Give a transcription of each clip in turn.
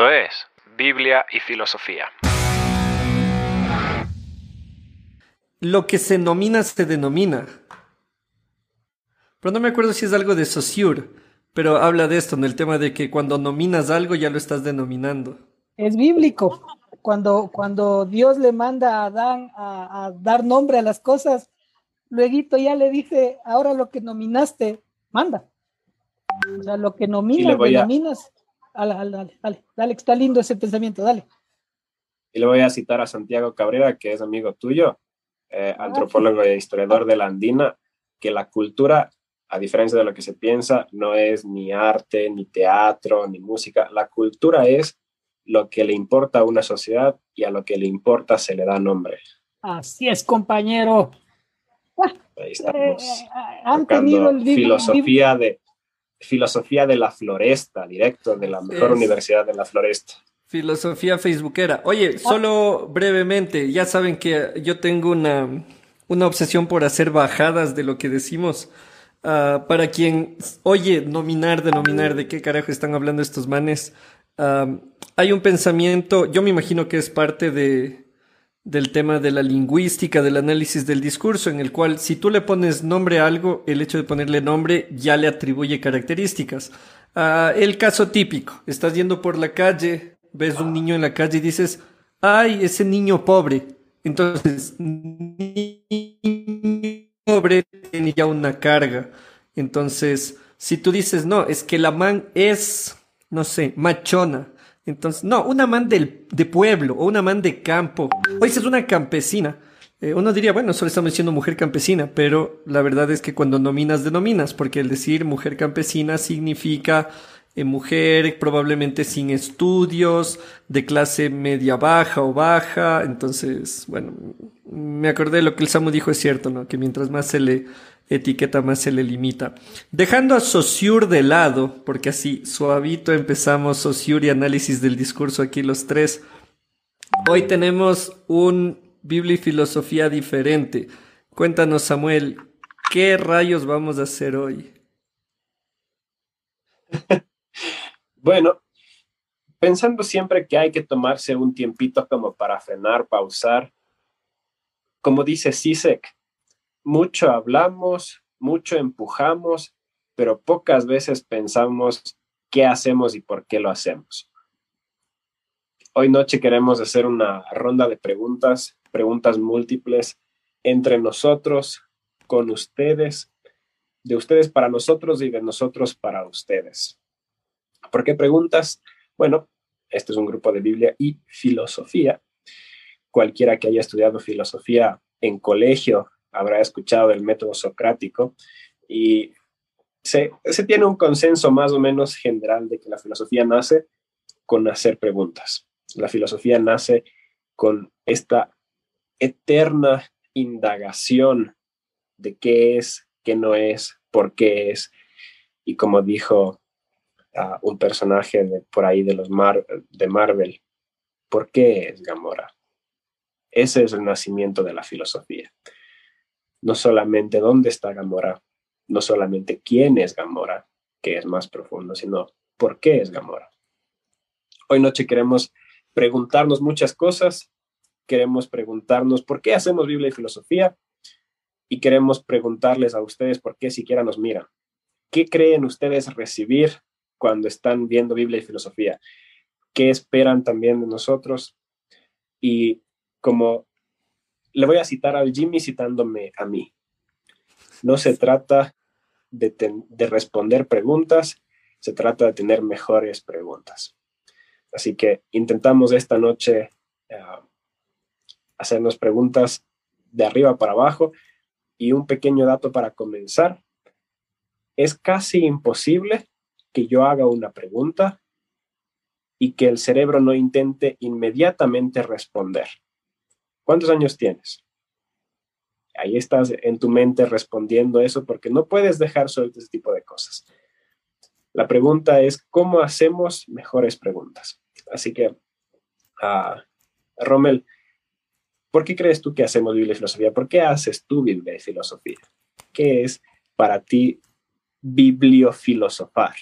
Esto es Biblia y Filosofía. Lo que se nomina se denomina. Pero no me acuerdo si es algo de Saussure, pero habla de esto, en el tema de que cuando nominas algo ya lo estás denominando. Es bíblico. Cuando, cuando Dios le manda a Adán a, dar nombre a las cosas, luego ya le dice, ahora lo que nominaste, manda. O sea, lo que nominas, denominas. Dale, dale, dale, dale, está lindo ese pensamiento, dale. Y le voy a citar a Santiago Cabrera, que es amigo tuyo, eh, antropólogo e historiador de la andina, que la cultura, a diferencia de lo que se piensa, no es ni arte, ni teatro, ni música. La cultura es lo que le importa a una sociedad y a lo que le importa se le da nombre. Así es, compañero. Ahí estamos. Eh, eh, han tenido el filosofía de filosofía de la floresta, directo de la mejor universidad de la floresta. Filosofía facebookera. Oye, solo brevemente, ya saben que yo tengo una, una obsesión por hacer bajadas de lo que decimos. Ah, para quien oye nominar, denominar, de qué carajo están hablando estos manes, ah, hay un pensamiento, yo me imagino que es parte de, del tema de la lingüística, del análisis del discurso, en el cual si tú le pones nombre a algo, el hecho de ponerle nombre ya le atribuye características. Ah, el caso típico, estás yendo por la calle, ves un niño en la calle y dices, ay, ese niño pobre. Entonces, niño pobre tiene ya una carga. Entonces, si tú dices, no, es que la man es, no sé, machona entonces, no, una man del, de pueblo o una man de campo. O esa es una campesina. Eh, uno diría, bueno, solo estamos diciendo mujer campesina, pero la verdad es que cuando nominas, denominas, porque el decir mujer campesina significa eh, mujer probablemente sin estudios, de clase media baja o baja. Entonces, bueno, me acordé de lo que el Samu dijo, es cierto, ¿no? Que mientras más se le etiqueta más se le limita. Dejando a Saussure de lado, porque así suavito empezamos Saussure y análisis del discurso aquí los tres. Hoy tenemos un Biblia y filosofía diferente. Cuéntanos, Samuel, ¿qué rayos vamos a hacer hoy? bueno, pensando siempre que hay que tomarse un tiempito como para frenar, pausar, como dice Sisek, mucho hablamos, mucho empujamos, pero pocas veces pensamos qué hacemos y por qué lo hacemos. Hoy noche queremos hacer una ronda de preguntas, preguntas múltiples entre nosotros, con ustedes, de ustedes para nosotros y de nosotros para ustedes. ¿Por qué preguntas? Bueno, este es un grupo de Biblia y filosofía. Cualquiera que haya estudiado filosofía en colegio habrá escuchado del método socrático y se, tiene un consenso más o menos general de que la filosofía nace con hacer preguntas. La filosofía nace con esta eterna indagación de qué es, qué no es, por qué es. Y como dijo un personaje de, por ahí de los de Marvel, ¿por qué es Gamora? Ese es el nacimiento de la filosofía no solamente dónde está Gamora, no solamente quién es Gamora, que es más profundo, sino por qué es Gamora. Hoy noche queremos preguntarnos muchas cosas, queremos preguntarnos por qué hacemos Biblia y filosofía y queremos preguntarles a ustedes por qué siquiera nos miran. ¿Qué creen ustedes recibir cuando están viendo Biblia y filosofía? ¿Qué esperan también de nosotros? Y como le voy a citar al Jimmy citándome a mí. No se trata de, responder preguntas, se trata de tener mejores preguntas. Así que intentamos esta noche eh, hacernos preguntas de arriba para abajo y un pequeño dato para comenzar. Es casi imposible que yo haga una pregunta y que el cerebro no intente inmediatamente responder. ¿Cuántos años tienes? Ahí estás en tu mente respondiendo eso porque no puedes dejar suelto ese tipo de cosas. La pregunta es, ¿cómo hacemos mejores preguntas? Así que, uh, Rommel, ¿por qué crees tú que hacemos Biblia y filosofía? ¿Por qué haces tú Biblia y filosofía? ¿Qué es para ti bibliofilosofar?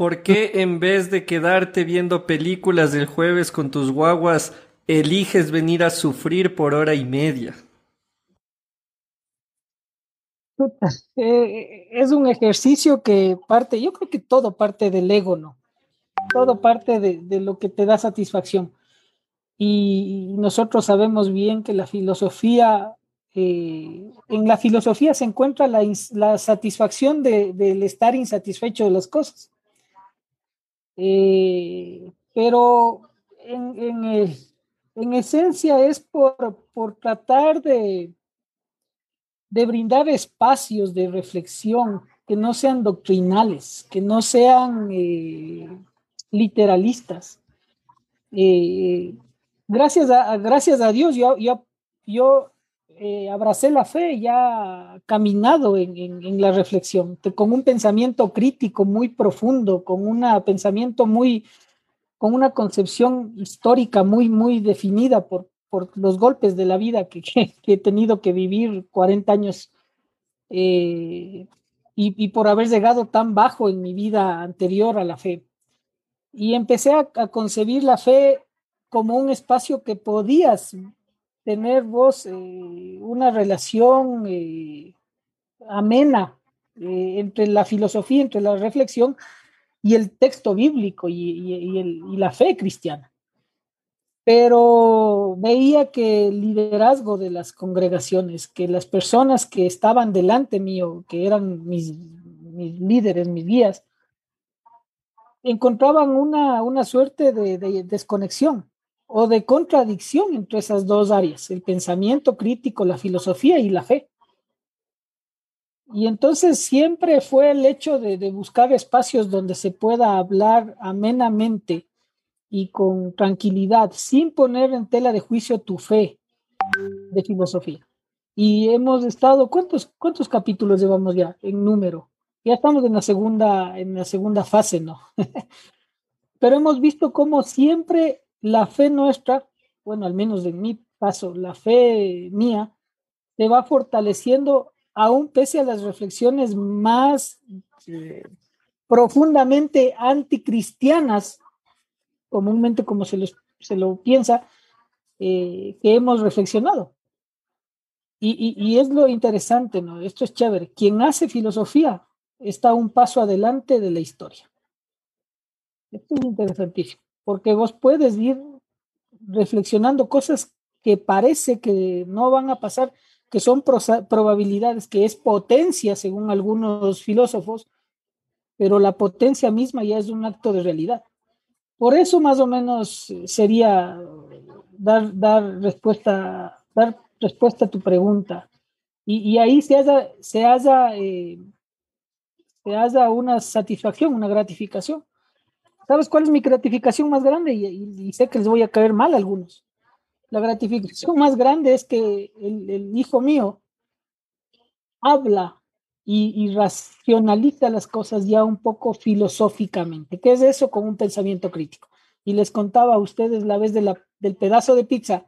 ¿por qué en vez de quedarte viendo películas del jueves con tus guaguas, eliges venir a sufrir por hora y media? Eh, es un ejercicio que parte, yo creo que todo parte del ego, ¿no? Todo parte de, lo que te da satisfacción. Y nosotros sabemos bien que la filosofía, eh, en la filosofía se encuentra la, satisfacción del estar insatisfecho de las cosas. Eh, pero en, en, esencia es por, por tratar de, de brindar espacios de reflexión que no sean doctrinales, que no sean eh, literalistas. Eh, gracias, a, gracias a Dios, yo, yo, yo eh, abracé la fe ya caminado en, en, la reflexión, con un pensamiento crítico muy profundo, con un pensamiento muy, con una concepción histórica muy, muy definida por, por los golpes de la vida que, he tenido que vivir 40 años eh, y, por haber llegado tan bajo en mi vida anterior a la fe. Y empecé a, concebir la fe como un espacio que podías tener vos eh, una relación eh, amena entre la filosofía, entre la reflexión y el texto bíblico y la fe cristiana pero veía que el liderazgo de las congregaciones, que las personas que estaban delante mío, que eran mis, líderes, mis guías, encontraban una, una suerte de, desconexión o de contradicción entre esas dos áreas, el pensamiento crítico, la filosofía y la fe. Y entonces siempre fue el hecho de, de buscar espacios donde se pueda hablar amenamente y con tranquilidad, sin poner en tela de juicio tu fe de filosofía. Y hemos estado, ¿cuántos, cuántos capítulos llevamos ya en número? Ya estamos en la segunda, en la segunda fase, ¿no? Pero hemos visto cómo siempre la fe nuestra, bueno, al menos en mi paso, la fe mía, se va fortaleciendo aún pese a las reflexiones más eh, profundamente anticristianas comúnmente como se, se lo piensa, eh, que hemos reflexionado. Y, y, es lo interesante, ¿no? Esto es chévere. Quien hace filosofía está un paso adelante de la historia. Esto es interesantísimo, porque vos puedes ir reflexionando cosas que parece que no van a pasar, que son probabilidades, que es potencia según algunos filósofos, pero la potencia misma ya es un acto de realidad. Por eso más o menos sería dar, dar, respuesta, dar respuesta a tu pregunta. Y, ahí se haga, se, eh, se una satisfacción, una gratificación. ¿Sabes cuál es mi gratificación más grande? Y, sé que les voy a caer mal a algunos. La gratificación más grande es que el, hijo mío habla y, racionaliza las cosas ya un poco filosóficamente. ¿Qué es eso con un pensamiento crítico? Y les contaba a ustedes la vez del pedazo de pizza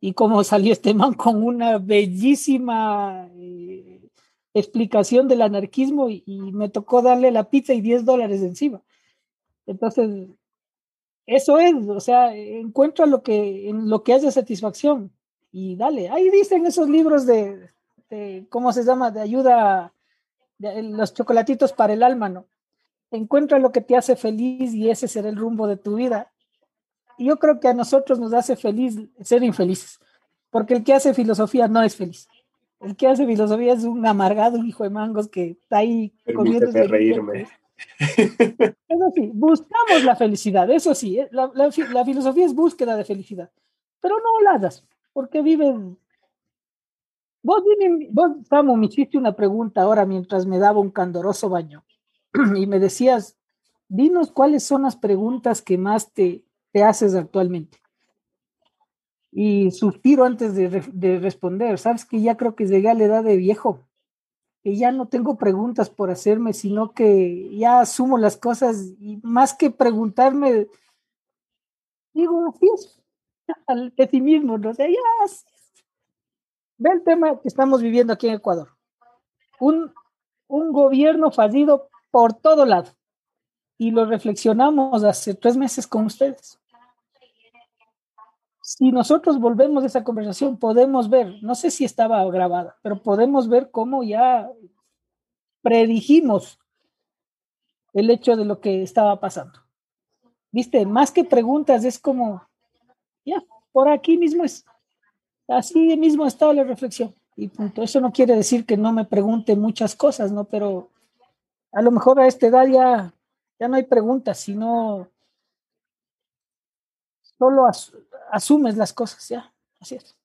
y cómo salió este man con una bellísima eh, explicación del anarquismo y, me tocó darle la pizza y 10 dólares encima. Entonces, eso es, o sea, encuentra lo que, en lo que hace satisfacción y dale. Ahí dicen esos libros de, ¿cómo se llama? De ayuda, de, los chocolatitos para el alma, ¿no? Encuentra lo que te hace feliz y ese será el rumbo de tu vida. Y yo creo que a nosotros nos hace feliz ser infelices, porque el que hace filosofía no es feliz. El que hace filosofía es un amargado hijo de mangos que está ahí comiendo. reírme. Eso sí, buscamos la felicidad, eso sí, ¿eh? la, filosofía es búsqueda de felicidad, pero no la porque viven Vos, vos, Samu, me hiciste una pregunta ahora mientras me daba un candoroso baño y me decías, dinos cuáles son las preguntas que más te, te haces actualmente. Y suspiro antes de, de, responder, sabes que ya creo que llegué a la edad de viejo, que ya no tengo preguntas por hacerme, sino que ya asumo las cosas y más que preguntarme, digo, al pesimismo, ¿no? O sea, ya Ve el tema que estamos viviendo aquí en Ecuador. Un, un gobierno fallido por todo lado. y lo reflexionamos hace tres meses con ustedes. Si nosotros volvemos a esa conversación, podemos ver, no sé si estaba grabada, pero podemos ver cómo ya predijimos el hecho de lo que estaba pasando. Viste, más que preguntas, es como, ya, por aquí mismo es, así mismo estaba la reflexión. Y punto. Eso no quiere decir que no me pregunte muchas cosas, ¿no? Pero a lo mejor a esta edad ya, ya no hay preguntas, sino solo asumes las cosas, ya. Así es.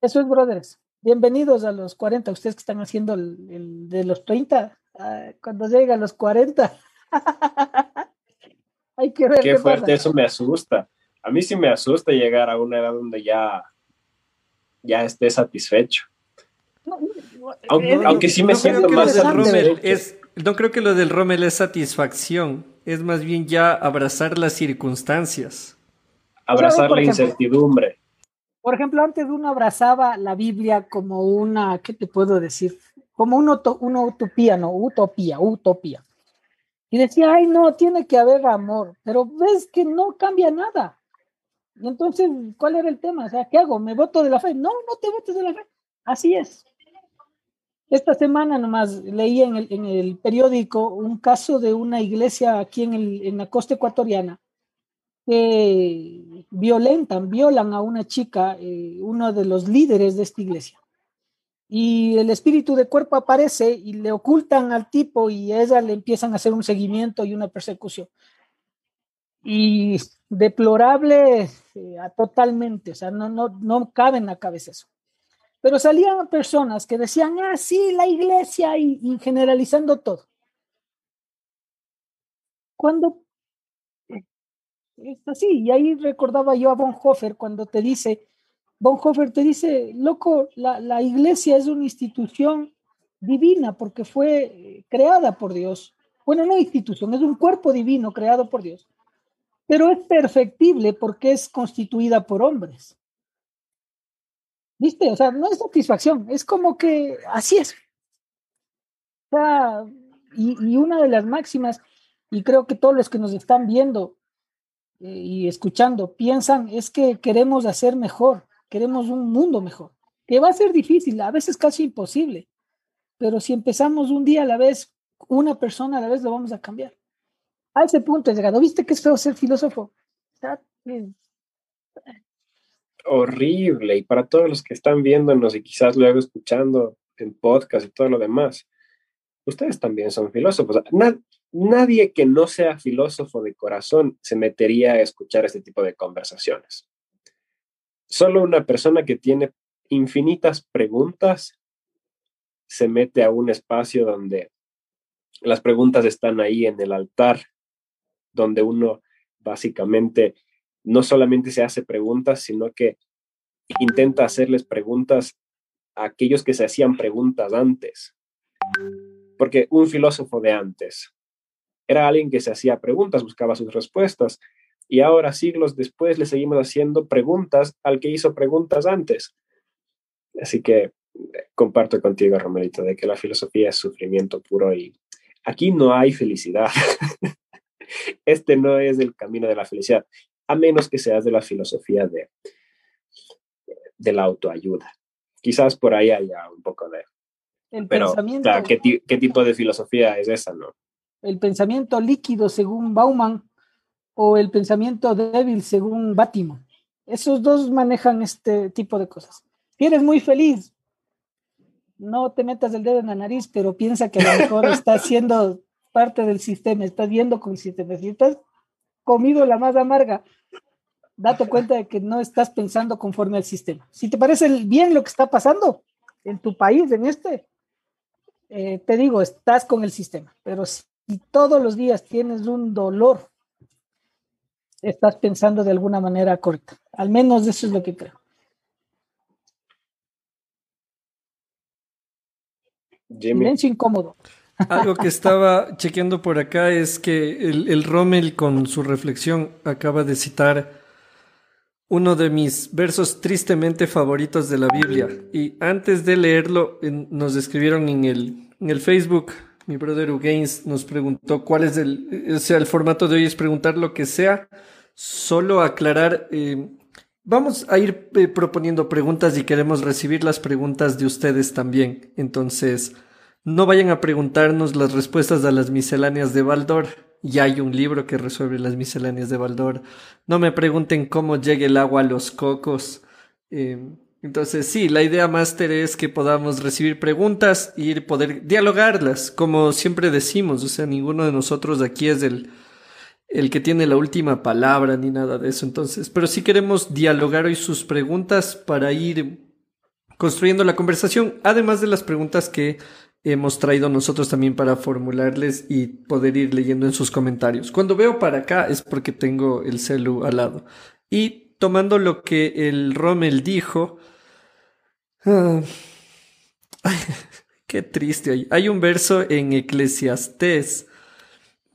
Eso es, brothers. Bienvenidos a los 40, ustedes que están haciendo el, de los 30, ah, cuando llega a los 40. hay que ver. Qué, fuerte, eso me asusta. A mí sí me asusta llegar a una edad donde ya, ya esté satisfecho. aunque, sí me siento más es, no creo que lo del Rommel es satisfacción, es más bien ya abrazar las circunstancias. Abrazar la incertidumbre. Por ejemplo, antes uno abrazaba la Biblia como una, ¿qué te puedo decir? Como una, una utopía, ¿no? Utopía, utopía. Y decía, ay, no, tiene que haber amor, pero ves que no cambia nada. Y entonces, ¿cuál era el tema? O sea, ¿qué hago? ¿Me voto de la fe? No, no te votes de la fe. Así es. Esta semana nomás leí en el, en el periódico un caso de una iglesia aquí en, el, en la costa ecuatoriana violentan, violan a una chica, eh, uno de los líderes de esta iglesia. Y el espíritu de cuerpo aparece y le ocultan al tipo y a ella le empiezan a hacer un seguimiento y una persecución. Y deplorable eh, totalmente, o sea, no, no, no cabe en la cabeza eso. Pero salían personas que decían, ah, sí, la iglesia y, generalizando todo. Cuando es así, y ahí recordaba yo a Bonhoeffer cuando te dice, Bonhoeffer te dice, loco, la, la iglesia es una institución divina porque fue eh, creada por Dios. Bueno, no institución, es un cuerpo divino creado por Dios, pero es perfectible porque es constituida por hombres. ¿Viste? O sea, no es satisfacción, es como que así es. Y, una de las máximas, y creo que todos los que nos están viendo y escuchando piensan, es que queremos hacer mejor, queremos un mundo mejor, que va a ser difícil, a veces casi imposible, pero si empezamos un día a la vez, una persona a la vez, lo vamos a cambiar. A ese punto he llegado. ¿Viste que es feo ser filósofo? horrible. Y para todos los que están viéndonos y quizás luego escuchando en podcast y todo lo demás, ustedes también son filósofos. Nadie que no sea filósofo de corazón se metería a escuchar este tipo de conversaciones. Solo una persona que tiene infinitas preguntas se mete a un espacio donde las preguntas están ahí en el altar, donde uno básicamente no solamente se hace preguntas, sino que intenta hacerles preguntas a aquellos que se hacían preguntas antes. Porque un filósofo de antes era alguien que se hacía preguntas, buscaba sus respuestas, y ahora, siglos después, le seguimos haciendo preguntas al que hizo preguntas antes. Así que eh, comparto contigo, Romerito, de que la filosofía es sufrimiento puro y aquí no hay felicidad. este no es el camino de la felicidad a menos que seas de la filosofía de, de la autoayuda. Quizás por ahí haya un poco de... El pero, pensamiento, ¿qué, ¿qué, tipo de filosofía es esa, no? El pensamiento líquido según Bauman o el pensamiento débil según Bátimo. Esos dos manejan este tipo de cosas. Si eres muy feliz, no te metas el dedo en la nariz, pero piensa que a lo mejor estás siendo parte del sistema, estás viendo con el sistema. Si estás comido la más amarga, date cuenta de que no estás pensando conforme al sistema. Si te parece bien lo que está pasando en tu país, en este, eh, te digo, estás con el sistema, pero si todos los días tienes un dolor, estás pensando de alguna manera correcta. Al menos eso es lo que creo. Silencio incómodo. Algo que estaba chequeando por acá es que el, el, Rommel con su reflexión acaba de citar uno de mis versos tristemente favoritos de la Biblia. Y antes de leerlo, nos escribieron en el, en el Facebook mi brother Ugains nos preguntó cuál es el, o sea, el formato de hoy es preguntar lo que sea, solo aclarar, eh, vamos a ir eh, proponiendo preguntas y queremos recibir las preguntas de ustedes también. Entonces, no vayan a preguntarnos las respuestas a las misceláneas de Baldor. Ya hay un libro que resuelve las misceláneas de Baldor. No me pregunten cómo llega el agua a los cocos. Eh, entonces, sí, la idea máster es que podamos recibir preguntas y poder dialogarlas, como siempre decimos. O sea, ninguno de nosotros aquí es el, el que tiene la última palabra ni nada de eso. Entonces, pero sí queremos dialogar hoy sus preguntas para ir construyendo la conversación, además de las preguntas que hemos traído nosotros también para formularles y poder ir leyendo en sus comentarios. Cuando veo para acá es porque tengo el celu al lado. Y tomando lo que el Rommel dijo, Ah. qué triste. Hay un verso en Eclesiastés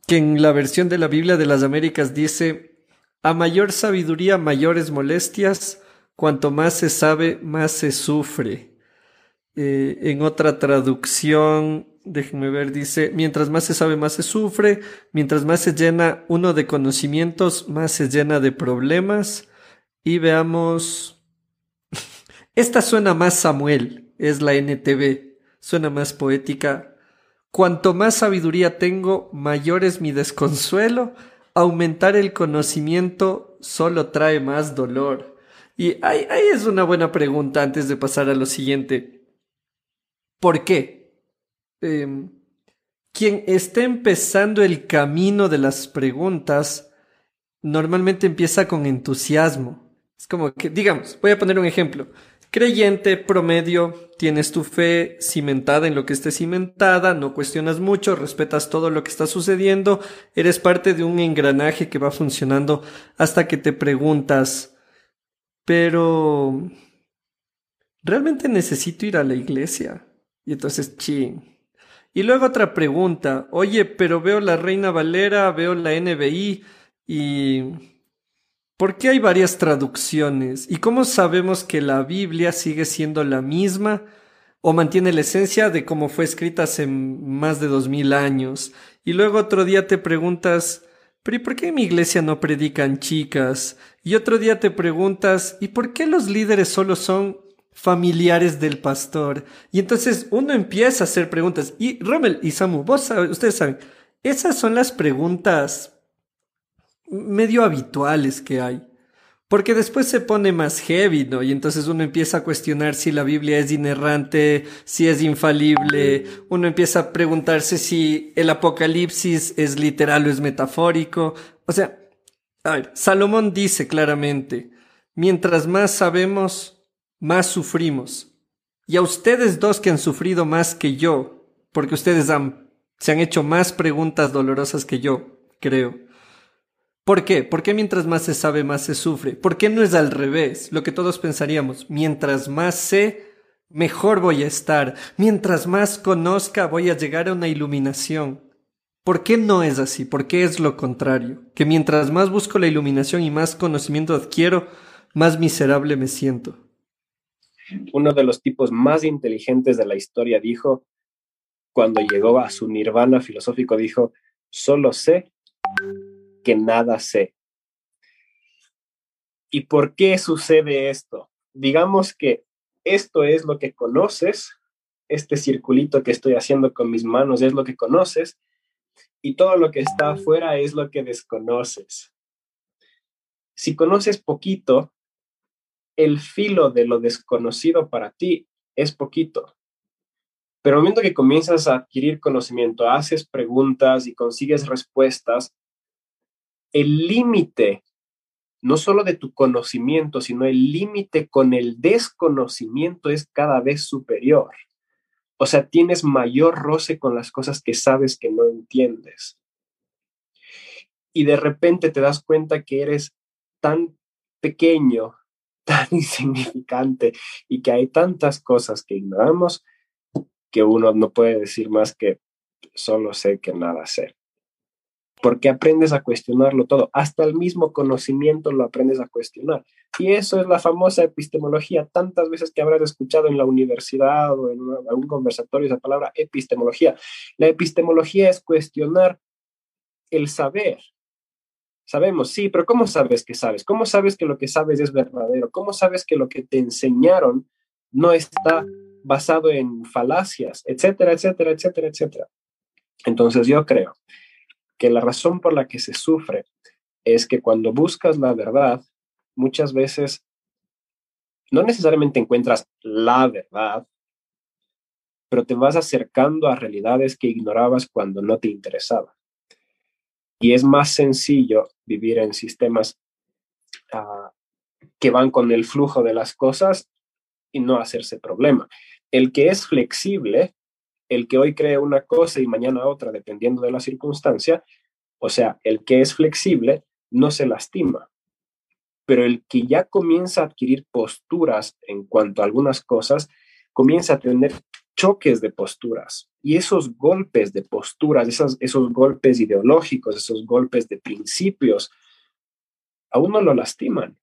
que en la versión de la Biblia de las Américas dice, a mayor sabiduría, mayores molestias, cuanto más se sabe, más se sufre. Eh, en otra traducción, déjenme ver, dice, mientras más se sabe, más se sufre, mientras más se llena uno de conocimientos, más se llena de problemas. Y veamos esta suena más Samuel, es la NTV, suena más poética. Cuanto más sabiduría tengo, mayor es mi desconsuelo. Aumentar el conocimiento solo trae más dolor. Y ahí, es una buena pregunta antes de pasar a lo siguiente. ¿Por qué? Em, quien esté empezando el camino de las preguntas normalmente empieza con entusiasmo. Es como que, digamos, voy a poner un ejemplo creyente promedio, tienes tu fe cimentada en lo que esté cimentada, no cuestionas mucho, respetas todo lo que está sucediendo, eres parte de un engranaje que va funcionando hasta que te preguntas, pero ¿realmente necesito ir a la iglesia? Y entonces, ching. Y luego otra pregunta, oye, pero veo la Reina Valera, veo la NBI y ¿Por qué hay varias traducciones? ¿Y cómo sabemos que la Biblia sigue siendo la misma o mantiene la esencia de cómo fue escrita hace más de dos mil años? Y luego otro día te preguntas, ¿pero y por qué en mi iglesia no predican chicas? Y otro día te preguntas, ¿y por qué los líderes solo son familiares del pastor? Y entonces uno empieza a hacer preguntas. Y Rommel y Samu, vos ustedes saben, esas son las preguntas medio habituales que hay. Porque después se pone más heavy, ¿no? Y entonces uno empieza a cuestionar si la Biblia es inerrante, si es infalible, uno empieza a preguntarse si el Apocalipsis es literal o es metafórico. O sea, a ver, Salomón dice claramente, mientras más sabemos, más sufrimos. Y a ustedes dos que han sufrido más que yo, porque ustedes han, se han hecho más preguntas dolorosas que yo, creo. ¿Por qué? ¿Por qué mientras más se sabe, más se sufre? ¿Por qué no es al revés? Lo que todos pensaríamos, mientras más sé, mejor voy a estar. Mientras más conozca, voy a llegar a una iluminación. ¿Por qué no es así? ¿Por qué es lo contrario? Que mientras más busco la iluminación y más conocimiento adquiero, más miserable me siento. Uno de los tipos más inteligentes de la historia dijo, cuando llegó a su nirvana filosófico, dijo, solo sé que nada sé. ¿Y por qué sucede esto? Digamos que esto es lo que conoces, este circulito que estoy haciendo con mis manos es lo que conoces, y todo lo que está afuera es lo que desconoces. Si conoces poquito, el filo de lo desconocido para ti es poquito. Pero al momento que comienzas a adquirir conocimiento, haces preguntas y consigues respuestas, el límite, no solo de tu conocimiento, sino el límite con el desconocimiento es cada vez superior. O sea, tienes mayor roce con las cosas que sabes que no entiendes. Y de repente te das cuenta que eres tan pequeño, tan insignificante y que hay tantas cosas que ignoramos que uno no puede decir más que solo sé que nada sé. Porque aprendes a cuestionarlo todo, hasta el mismo conocimiento lo aprendes a cuestionar. Y eso es la famosa epistemología, tantas veces que habrás escuchado en la universidad o en algún conversatorio esa palabra epistemología. La epistemología es cuestionar el saber. Sabemos, sí, pero ¿cómo sabes que sabes? ¿Cómo sabes que lo que sabes es verdadero? ¿Cómo sabes que lo que te enseñaron no está basado en falacias, etcétera, etcétera, etcétera, etcétera? Entonces yo creo que la razón por la que se sufre es que cuando buscas la verdad, muchas veces no necesariamente encuentras la verdad, pero te vas acercando a realidades que ignorabas cuando no te interesaba. Y es más sencillo vivir en sistemas ah, que van con el flujo de las cosas y no hacerse problema. El que es flexible el que hoy cree una cosa y mañana otra, dependiendo de la circunstancia, o sea, el que es flexible no se lastima, pero el que ya comienza a adquirir posturas en cuanto a algunas cosas, comienza a tener choques de posturas. Y esos golpes de posturas, esos, esos golpes ideológicos, esos golpes de principios, a uno lo lastiman.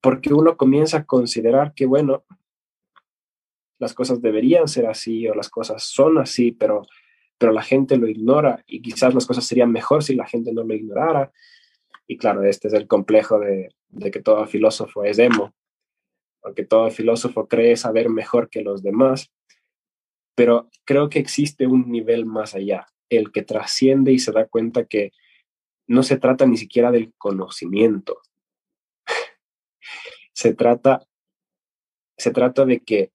Porque uno comienza a considerar que, bueno, las cosas deberían ser así o las cosas son así, pero, pero la gente lo ignora y quizás las cosas serían mejor si la gente no lo ignorara. Y claro, este es el complejo de, de que todo filósofo es emo, porque todo filósofo cree saber mejor que los demás, pero creo que existe un nivel más allá, el que trasciende y se da cuenta que no se trata ni siquiera del conocimiento. se trata se trata de que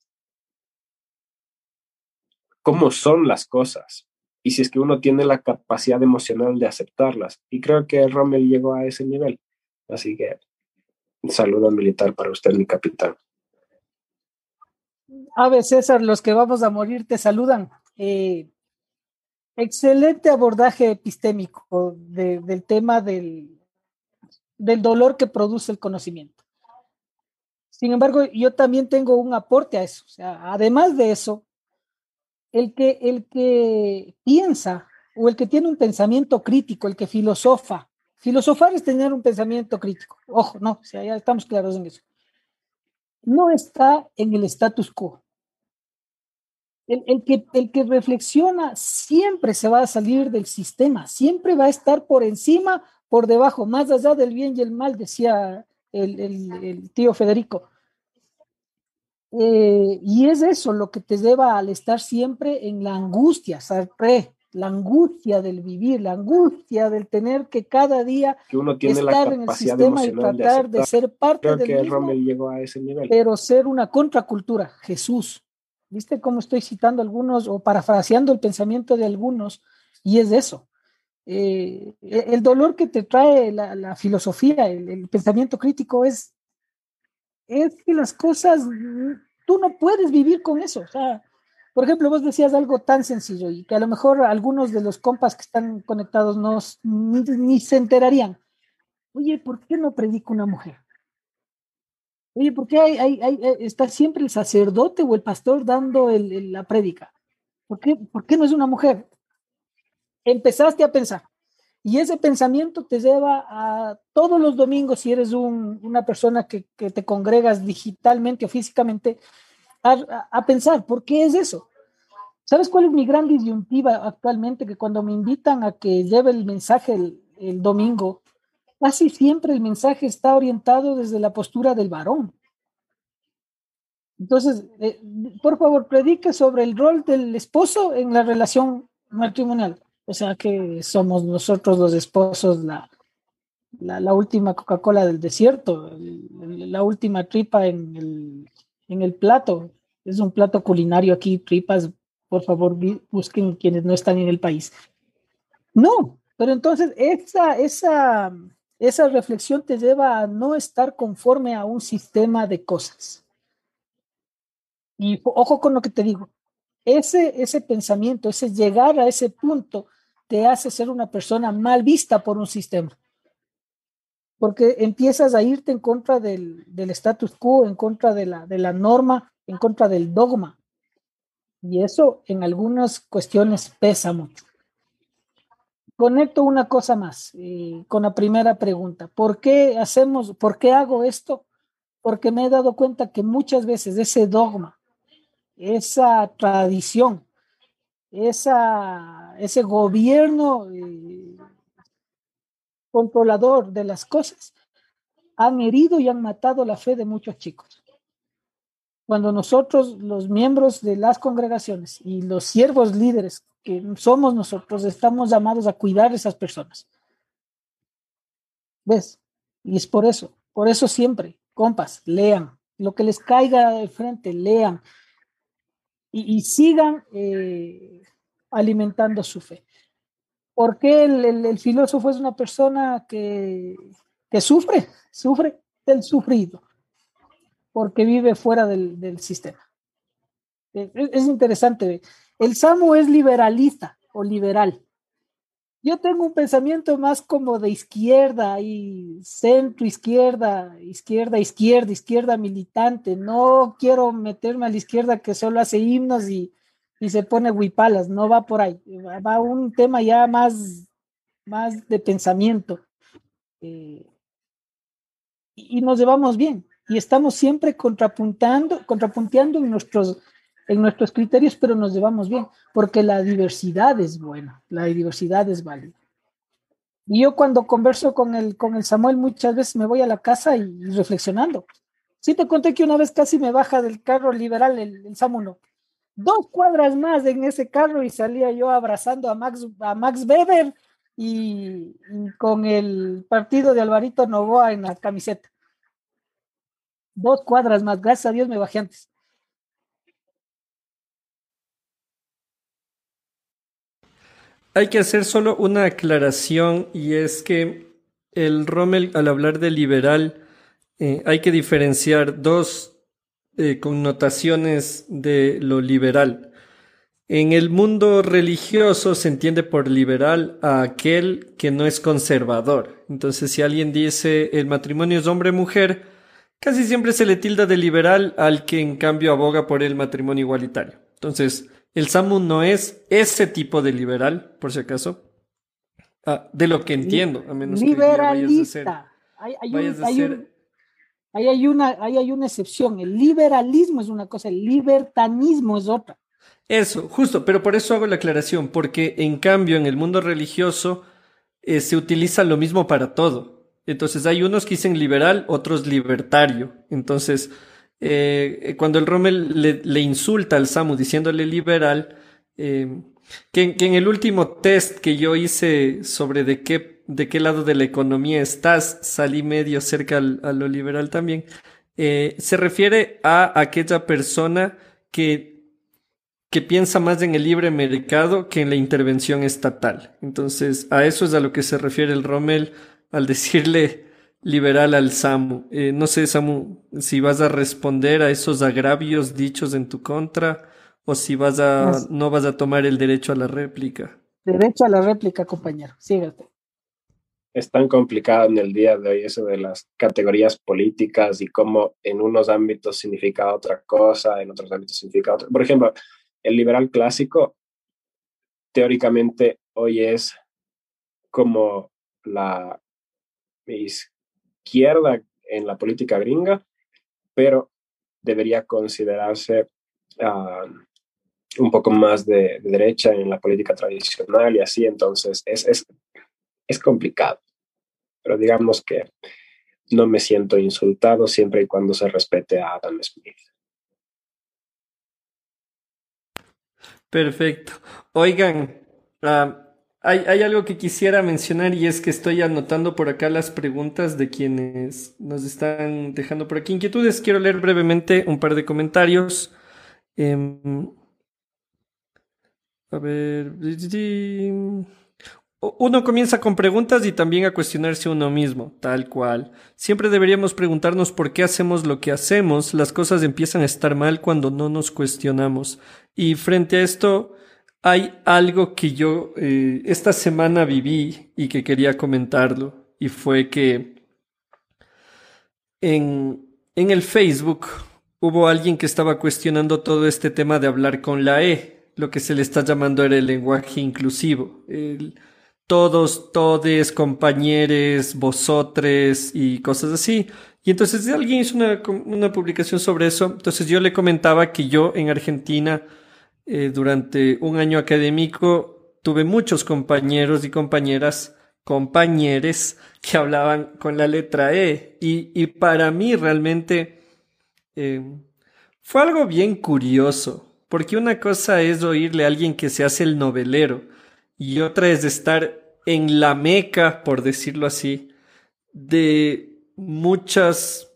cómo son las cosas y si es que uno tiene la capacidad emocional de aceptarlas. Y creo que Rommel llegó a ese nivel. Así que saludo militar para usted, mi capitán. Ave César, los que vamos a morir te saludan. Eh, excelente abordaje epistémico del tema del, del dolor que produce el conocimiento. Sin embargo, yo también tengo un aporte a eso. O sea, además de eso, el que, el que piensa o el que tiene un pensamiento crítico, el que filosofa, filosofar es tener un pensamiento crítico, ojo, no, ya estamos claros en eso, no está en el status quo. El, el, que, el que reflexiona siempre se va a salir del sistema, siempre va a estar por encima, por debajo, más allá del bien y el mal, decía el tío Federico. Eh, y es eso lo que te lleva al estar siempre en la angustia, Sartre, la angustia del vivir, la angustia del tener que cada día que uno tiene estar en el sistema y tratar de, ser parte Creo del que mismo, llegó a ese nivel. pero ser una contracultura, Jesús. ¿Viste cómo estoy citando algunos o parafraseando el pensamiento de algunos? Y es eso. Eh, el dolor que te trae la, la filosofía, el, el pensamiento crítico es es que las cosas, tú no puedes vivir con eso. O sea, por ejemplo, vos decías algo tan sencillo y que a lo mejor algunos de los compas que están conectados no, ni, se enterarían. Oye, ¿por qué no predica una mujer? Oye, ¿por qué hay, hay, está siempre el sacerdote o el pastor dando la prédica? ¿Por qué, ¿Por qué no es una mujer? Empezaste a pensar. Y ese pensamiento te lleva a todos los domingos, si eres un, una persona que, que, te congregas digitalmente o físicamente, a, a, pensar, ¿por qué es eso? ¿Sabes cuál es mi gran disyuntiva actualmente? Que cuando me invitan a que lleve el mensaje el, el domingo, casi siempre el mensaje está orientado desde la postura del varón. Entonces, eh, por favor, predique sobre el rol del esposo en la relación matrimonial. O sea que somos nosotros los esposos la, la, la última Coca-Cola del desierto, la última tripa en el, en el plato. Es un plato culinario aquí, tripas, por favor, busquen quienes no están en el país. No, pero entonces esa, esa, esa reflexión te lleva a no estar conforme a un sistema de cosas. Y ojo con lo que te digo, ese, ese pensamiento, ese llegar a ese punto, te hace ser una persona mal vista por un sistema. Porque empiezas a irte en contra del, del status quo, en contra de la, de la norma, en contra del dogma. Y eso en algunas cuestiones pesa mucho. conecto una cosa más eh, con la primera pregunta. ¿Por qué hacemos, por qué hago esto? Porque me he dado cuenta que muchas veces ese dogma, esa tradición, esa, ese gobierno eh, controlador de las cosas han herido y han matado la fe de muchos chicos. Cuando nosotros, los miembros de las congregaciones y los siervos líderes que somos nosotros, estamos llamados a cuidar a esas personas. ¿Ves? Y es por eso, por eso siempre, compas, lean, lo que les caiga de frente, lean y, sigan eh, alimentando su fe. Porque el, filósofo es una persona que, que sufre, sufre del sufrido, porque vive fuera del, sistema. Es, es, interesante. El Samu es liberalista o liberal. Yo tengo un pensamiento más como de izquierda y centro izquierda, izquierda, izquierda, izquierda militante. No quiero meterme a la izquierda que solo hace himnos y, y se pone huipalas. No va por ahí. Va un tema ya más, más de pensamiento. Eh, y nos llevamos bien y estamos siempre contrapuntando, contrapunteando en nuestros, en nuestros criterios, pero nos llevamos bien, porque la diversidad es buena, la diversidad es válida. Y yo cuando converso con el, con el Samuel muchas veces me voy a la casa y, reflexionando. Sí te conté que una vez casi me baja del carro liberal el, el Samuel, dos cuadras más en ese carro y salía yo abrazando a Max, a Max Weber y, con el partido de Alvarito Novoa en la camiseta. Dos cuadras más, gracias a Dios me bajé antes. Hay que hacer solo una aclaración y es que el Rommel al hablar de liberal eh, hay que diferenciar dos eh, connotaciones de lo liberal. En el mundo religioso se entiende por liberal a aquel que no es conservador. Entonces, si alguien dice el matrimonio es hombre-mujer, casi siempre se le tilda de liberal al que en cambio aboga por el matrimonio igualitario. Entonces, el SAMU no es ese tipo de liberal, por si acaso. Ah, de lo que entiendo, a menos Liberalista. hay, una, hay una excepción. El liberalismo es una cosa, el libertanismo es otra. Eso, justo, pero por eso hago la aclaración, porque en cambio en el mundo religioso eh, se utiliza lo mismo para todo. Entonces hay unos que dicen liberal, otros libertario. Entonces, eh, cuando el Rommel le, insulta al Samu diciéndole liberal, eh, que, en el último test que yo hice sobre de qué, de qué lado de la economía estás, salí medio cerca a lo liberal también, se refiere a aquella persona que que piensa más en el libre mercado que en la intervención estatal. Entonces, a eso es a lo que se refiere el Rommel al decirle liberal al Samu. Eh, no sé, Samu, si vas a responder a esos agravios dichos en tu contra o si vas a, no vas a tomar el derecho a la réplica. Derecho a la réplica, compañero. Sígate. Es tan complicado en el día de hoy eso de las categorías políticas y cómo en unos ámbitos significa otra cosa, en otros ámbitos significa otra. Por ejemplo, el liberal clásico teóricamente hoy es como la izquierda en la política gringa, pero debería considerarse ah, un poco más de, derecha en la política tradicional y así, entonces es, es, es complicado. Pero digamos que no me siento insultado siempre y cuando se respete a Adam Smith. Perfecto. Oigan, ah, hay, algo que quisiera mencionar y es que estoy anotando por acá las preguntas de quienes nos están dejando por aquí inquietudes. Quiero leer brevemente un par de comentarios. Em, a ver. Uno comienza con preguntas y también a cuestionarse uno mismo, tal cual. Siempre deberíamos preguntarnos por qué hacemos lo que hacemos. Las cosas empiezan a estar mal cuando no nos cuestionamos. Y frente a esto, hay algo que yo eh, esta semana viví y que quería comentarlo. Y fue que en, en el Facebook hubo alguien que estaba cuestionando todo este tema de hablar con la E. Lo que se le está llamando era el lenguaje inclusivo. El, todos, todes, compañeros, vosotros y cosas así. Y entonces alguien hizo una, una, publicación sobre eso. Entonces yo le comentaba que yo en Argentina, eh, durante un año académico, tuve muchos compañeros y compañeras, compañeres, que hablaban con la letra E. Y, y para mí realmente eh, fue algo bien curioso, porque una cosa es oírle a alguien que se hace el novelero y otra es estar en la meca, por decirlo así, de muchas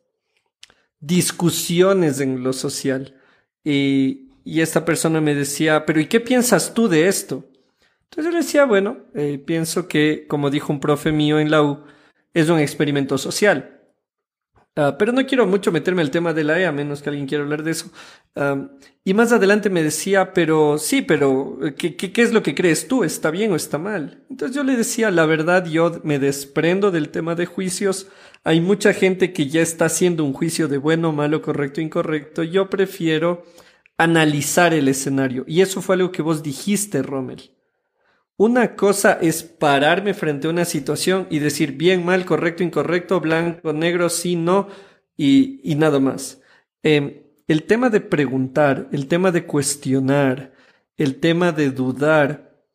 discusiones en lo social. Y, esta persona me decía, pero ¿y qué piensas tú de esto? Entonces yo le decía, bueno, eh, pienso que, como dijo un profe mío en la U, es un experimento social. Ah, pero no quiero mucho meterme el tema de la E, a menos que alguien quiera hablar de eso. y más adelante me decía, pero sí, pero ¿qué, ¿qué, es lo que crees tú? ¿Está bien o está mal? Entonces yo le decía, la verdad, yo me desprendo del tema de juicios. Hay mucha gente que ya está haciendo un juicio de bueno, malo, correcto, incorrecto. Yo prefiero analizar el escenario. Y eso fue algo que vos dijiste, Rommel. Una cosa es pararme frente a una situación y decir bien, mal, correcto, incorrecto, blanco, negro, sí, no, y, nada más. Em, el tema de preguntar, el tema de cuestionar, el tema de dudar,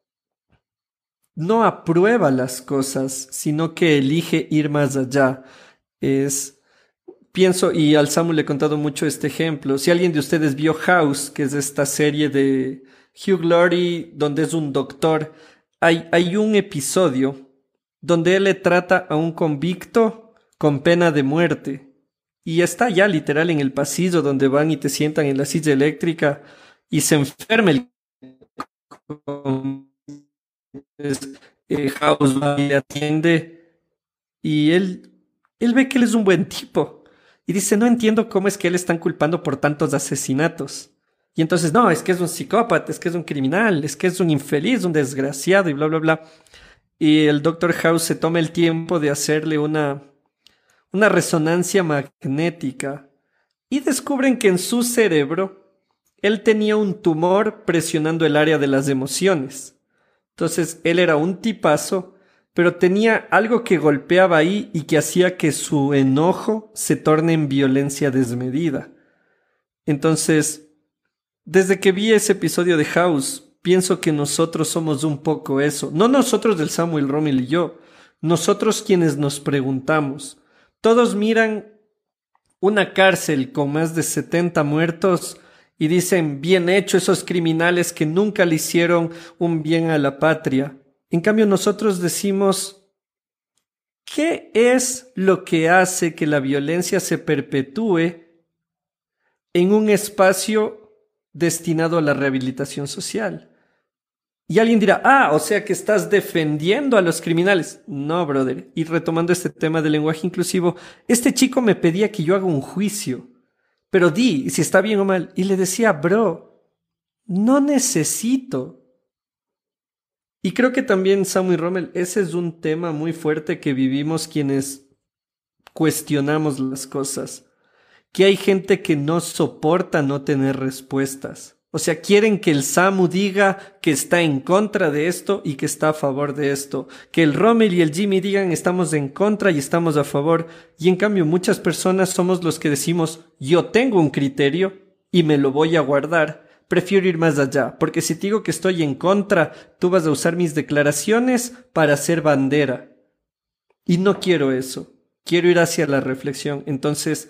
no aprueba las cosas, sino que elige ir más allá. Es, pienso, y al Samu le he contado mucho este ejemplo, si alguien de ustedes vio House, que es esta serie de Hugh Laurie, donde es un doctor, hay, un episodio donde él le trata a un convicto con pena de muerte. Y está ya literal en el pasillo donde van y te sientan en la silla eléctrica y se enferma el eh, House y le atiende y él, él ve que él es un buen tipo y dice, no entiendo cómo es que él están culpando por tantos asesinatos. Y entonces, no, es que es un psicópata, es que es un criminal, es que es un infeliz, un desgraciado y bla, bla, bla. Y el Dr. House se toma el tiempo de hacerle una, una resonancia magnética y descubren que en su cerebro él tenía un tumor presionando el área de las emociones. Entonces, él era un tipazo, pero tenía algo que golpeaba ahí y que hacía que su enojo se torne en violencia desmedida. Entonces, desde que vi ese episodio de House, pienso que nosotros somos un poco eso. No nosotros del Samuel Rommel y yo, nosotros quienes nos preguntamos. Todos miran una cárcel con más de 70 muertos y dicen, bien hecho esos criminales que nunca le hicieron un bien a la patria. En cambio, nosotros decimos, ¿qué es lo que hace que la violencia se perpetúe en un espacio destinado a la rehabilitación social. Y alguien dirá, ah, o sea que estás defendiendo a los criminales. No, brother. Y retomando este tema del lenguaje inclusivo, este chico me pedía que yo haga un juicio, pero di si está bien o mal. Y le decía, bro, no necesito. Y creo que también, Samuel Rommel, ese es un tema muy fuerte que vivimos quienes cuestionamos las cosas que hay gente que no soporta no tener respuestas. O sea, quieren que el Samu diga que está en contra de esto y que está a favor de esto. Que el Rommel y el Jimmy digan estamos en contra y estamos a favor. Y en cambio muchas personas somos los que decimos yo tengo un criterio y me lo voy a guardar. Prefiero ir más allá, porque si te digo que estoy en contra, tú vas a usar mis declaraciones para hacer bandera. Y no quiero eso. Quiero ir hacia la reflexión. Entonces,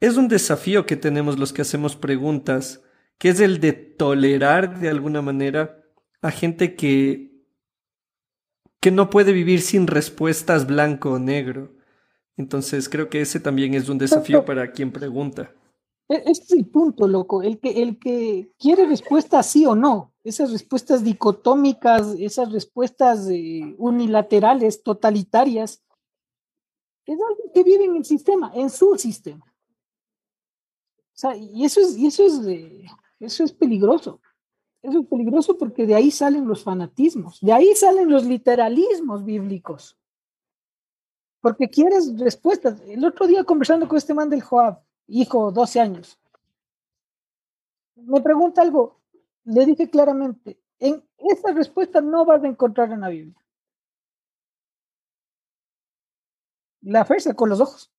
es un desafío que tenemos los que hacemos preguntas, que es el de tolerar de alguna manera a gente que, que no puede vivir sin respuestas blanco o negro. Entonces creo que ese también es un desafío para quien pregunta. E-, ese es el punto, loco. El que, el que quiere respuestas sí o no, esas respuestas dicotómicas, esas respuestas eh, unilaterales, totalitarias, es alguien que vive en el sistema, en su sistema y eso es, y eso es, eso es peligroso. Eso es peligroso porque de ahí salen los fanatismos, de ahí salen los literalismos bíblicos. Porque quieres respuestas. El otro día conversando con este man del Joab, hijo, 12 años, me pregunta algo, le dije claramente, en esa respuesta no vas a encontrar en la Biblia. la fe con los ojos.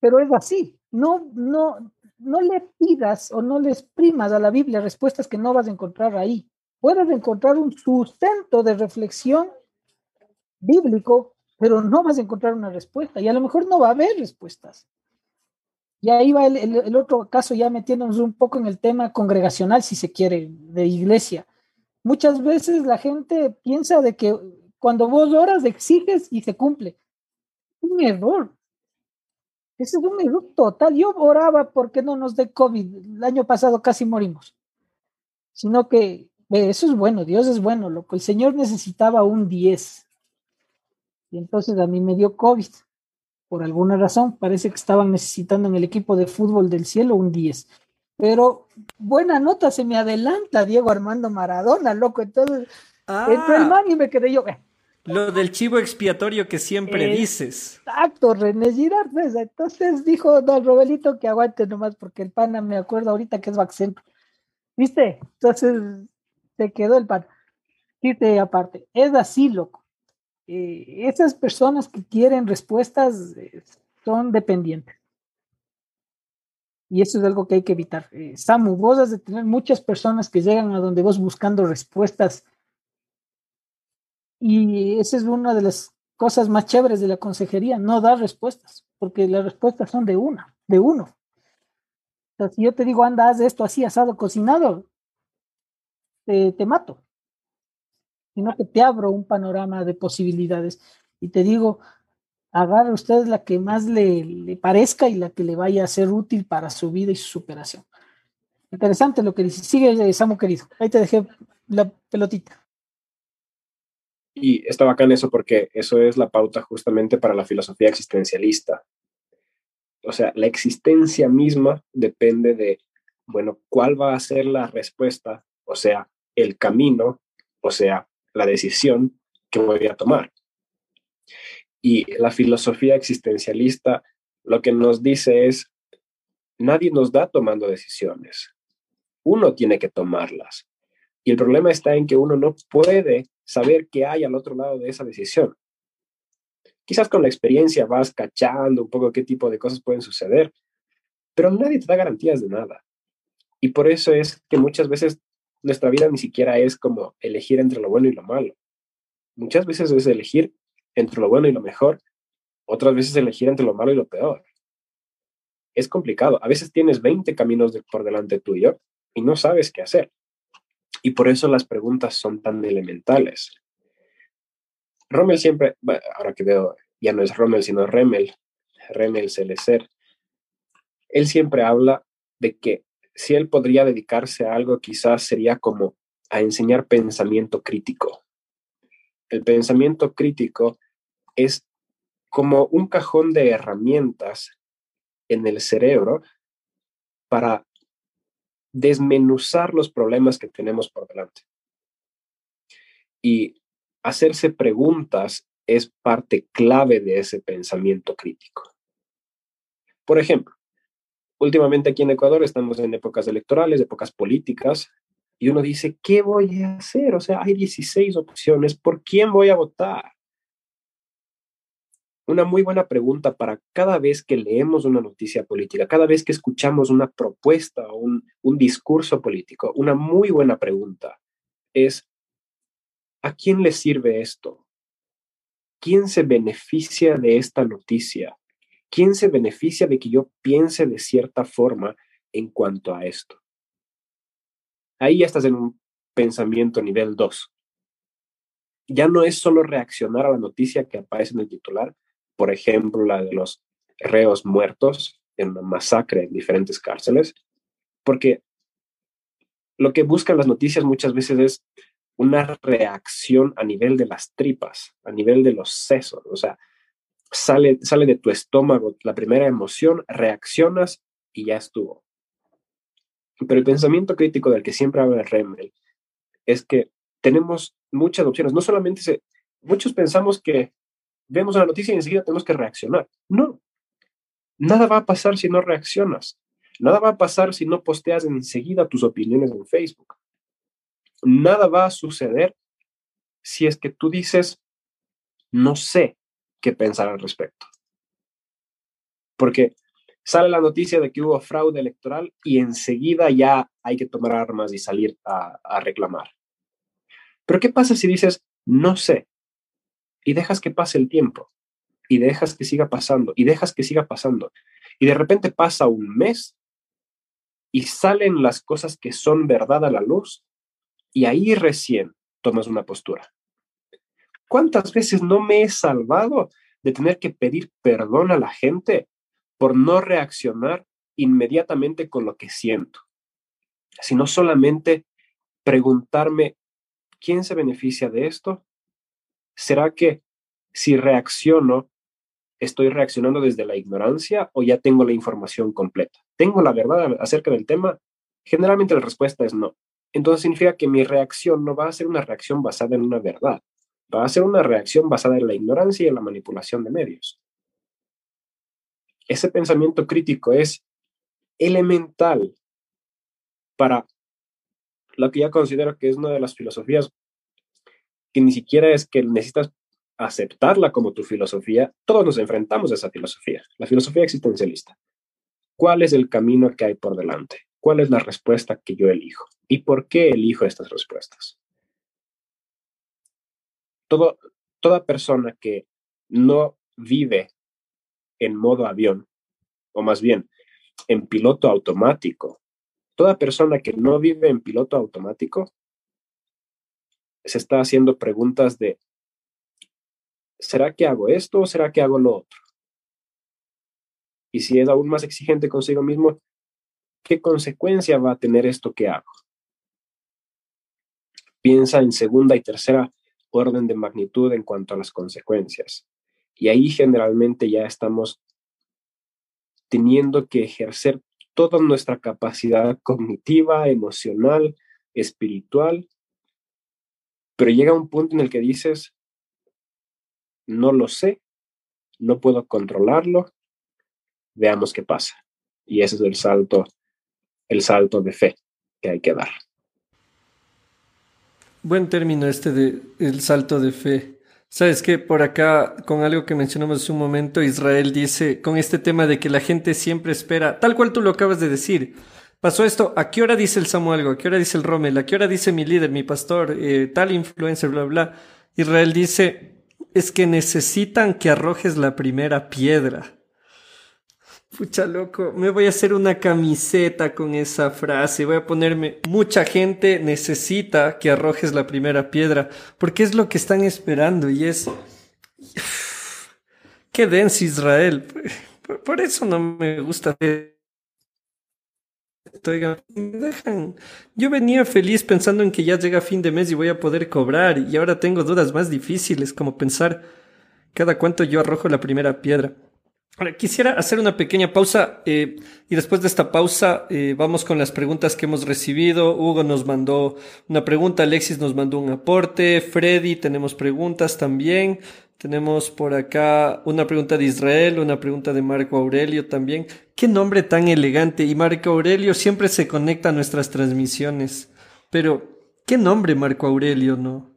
Pero es así. No, no, no le pidas o no le exprimas a la Biblia respuestas que no vas a encontrar ahí. Puedes encontrar un sustento de reflexión bíblico, pero no vas a encontrar una respuesta y a lo mejor no va a haber respuestas. Y ahí va el, el, otro caso, ya metiéndonos un poco en el tema congregacional, si se quiere, de iglesia. Muchas veces la gente piensa de que cuando vos oras exiges y se cumple. Un error. Ese es un error total. Yo oraba porque no nos dé COVID. El año pasado casi morimos. Sino que eso es bueno, Dios es bueno. Lo que el Señor necesitaba un 10. Y entonces a mí me dio COVID. Por alguna razón, parece que estaban necesitando en el equipo de fútbol del cielo un 10. Pero buena nota, se me adelanta Diego Armando Maradona, loco. Entonces, ah, entró el man y me quedé yo. Eh, lo del chivo expiatorio que siempre dices. Exacto, René Girard. Pues, entonces dijo Don Robelito que aguante nomás, porque el pana me acuerdo ahorita que es Baxen. ¿Viste? Entonces se quedó el pana. Dice aparte, es así, loco. Eh, esas personas que quieren respuestas eh, son dependientes. Y eso es algo que hay que evitar. Eh, Samu, vos has de tener muchas personas que llegan a donde vos buscando respuestas y esa es una de las cosas más chéveres de la consejería, no dar respuestas, porque las respuestas son de una, de uno. Si yo te digo, anda, haz esto así, asado, cocinado, te, te mato. Sino que te abro un panorama de posibilidades y te digo, agarre usted la que más le, parezca y la que le vaya a ser útil para su vida y su superación. Interesante lo que dice. Sigue, Samu querido. Ahí te dejé la pelotita. Y está bacán eso porque eso es la pauta justamente para la filosofía existencialista. O sea, la existencia misma depende de, bueno, cuál va a ser la respuesta, o sea, el camino, o sea, la decisión que voy a tomar. Y la filosofía existencialista lo que nos dice es, nadie nos da tomando decisiones. Uno tiene que tomarlas. Y el problema está en que uno no puede saber qué hay al otro lado de esa decisión. Quizás con la experiencia vas cachando un poco qué tipo de cosas pueden suceder, pero nadie te da garantías de nada. Y por eso es que muchas veces nuestra vida ni siquiera es como elegir entre lo bueno y lo malo. Muchas veces es elegir entre lo bueno y lo mejor, otras veces elegir entre lo malo y lo peor. Es complicado. A veces tienes 20 caminos por delante tuyo y no sabes qué hacer. Y por eso las preguntas son tan elementales. Rommel siempre, ahora que veo, ya no es Rommel, sino Remel, Remel Celecer, él siempre habla de que si él podría dedicarse a algo, quizás sería como a enseñar pensamiento crítico. El pensamiento crítico es como un cajón de herramientas en el cerebro para desmenuzar los problemas que tenemos por delante. Y hacerse preguntas es parte clave de ese pensamiento crítico. Por ejemplo, últimamente aquí en Ecuador estamos en épocas electorales, épocas políticas, y uno dice, ¿qué voy a hacer? O sea, hay 16 opciones, ¿por quién voy a votar? una muy buena pregunta para cada vez que leemos una noticia política, cada vez que escuchamos una propuesta o un, un discurso político, una muy buena pregunta es, ¿a quién le sirve esto? ¿Quién se beneficia de esta noticia? ¿Quién se beneficia de que yo piense de cierta forma en cuanto a esto? Ahí ya estás en un pensamiento nivel 2. Ya no es solo reaccionar a la noticia que aparece en el titular, por ejemplo, la de los reos muertos en una masacre en diferentes cárceles, porque lo que buscan las noticias muchas veces es una reacción a nivel de las tripas, a nivel de los sesos, o sea, sale, sale de tu estómago la primera emoción, reaccionas y ya estuvo. Pero el pensamiento crítico del que siempre habla Remel es que tenemos muchas opciones, no solamente muchos pensamos que vemos la noticia y enseguida tenemos que reaccionar. No, nada va a pasar si no reaccionas. Nada va a pasar si no posteas enseguida tus opiniones en Facebook. Nada va a suceder si es que tú dices, no sé, qué pensar al respecto. Porque sale la noticia de que hubo fraude electoral y enseguida ya hay que tomar armas y salir a, a reclamar. Pero ¿qué pasa si dices, no sé, y dejas que pase el tiempo, y dejas que siga pasando, y dejas que siga pasando, y de repente pasa un mes y salen las cosas que son verdad a la luz, y ahí recién tomas una postura. ¿Cuántas veces no me he salvado de tener que pedir perdón a la gente por no reaccionar inmediatamente con lo que siento, sino solamente preguntarme, ¿quién se beneficia de esto? ¿Será que si reacciono, estoy reaccionando desde la ignorancia o ya tengo la información completa? ¿Tengo la verdad acerca del tema? Generalmente la respuesta es no. Entonces significa que mi reacción no va a ser una reacción basada en una verdad, va a ser una reacción basada en la ignorancia y en la manipulación de medios. Ese pensamiento crítico es elemental para lo que ya considero que es una de las filosofías que ni siquiera es que necesitas aceptarla como tu filosofía, todos nos enfrentamos a esa filosofía, la filosofía existencialista. ¿Cuál es el camino que hay por delante? ¿Cuál es la respuesta que yo elijo? ¿Y por qué elijo estas respuestas? Todo, toda persona que no vive en modo avión, o más bien en piloto automático, toda persona que no vive en piloto automático se está haciendo preguntas de, ¿será que hago esto o será que hago lo otro? Y si es aún más exigente consigo mismo, ¿qué consecuencia va a tener esto que hago? Piensa en segunda y tercera orden de magnitud en cuanto a las consecuencias. Y ahí generalmente ya estamos teniendo que ejercer toda nuestra capacidad cognitiva, emocional, espiritual, pero llega un punto en el que dices, no lo sé, no puedo controlarlo, veamos qué pasa. Y ese es el salto, el salto de fe que hay que dar. Buen término este de el salto de fe. Sabes que por acá, con algo que mencionamos hace un momento, Israel dice, con este tema de que la gente siempre espera, tal cual tú lo acabas de decir, pasó esto, ¿a qué hora dice el Samuel? ¿A qué hora dice el Rommel? ¿A qué hora dice mi líder, mi pastor, eh, tal influencer, bla, bla? Israel dice, es que necesitan que arrojes la primera piedra. Pucha loco, me voy a hacer una camiseta con esa frase. Voy a ponerme, mucha gente necesita que arrojes la primera piedra, porque es lo que están esperando y es... Qué denso Israel. Por, eso no me gusta. dejan. Yo venía feliz pensando en que ya llega fin de mes y voy a poder cobrar y ahora tengo dudas más difíciles como pensar cada cuánto yo arrojo la primera piedra. Ahora, quisiera hacer una pequeña pausa eh, y después de esta pausa eh, vamos con las preguntas que hemos recibido. Hugo nos mandó una pregunta, Alexis nos mandó un aporte, Freddy tenemos preguntas también. Tenemos por acá una pregunta de Israel, una pregunta de Marco Aurelio también. Qué nombre tan elegante y Marco Aurelio siempre se conecta a nuestras transmisiones. Pero, ¿qué nombre Marco Aurelio, no?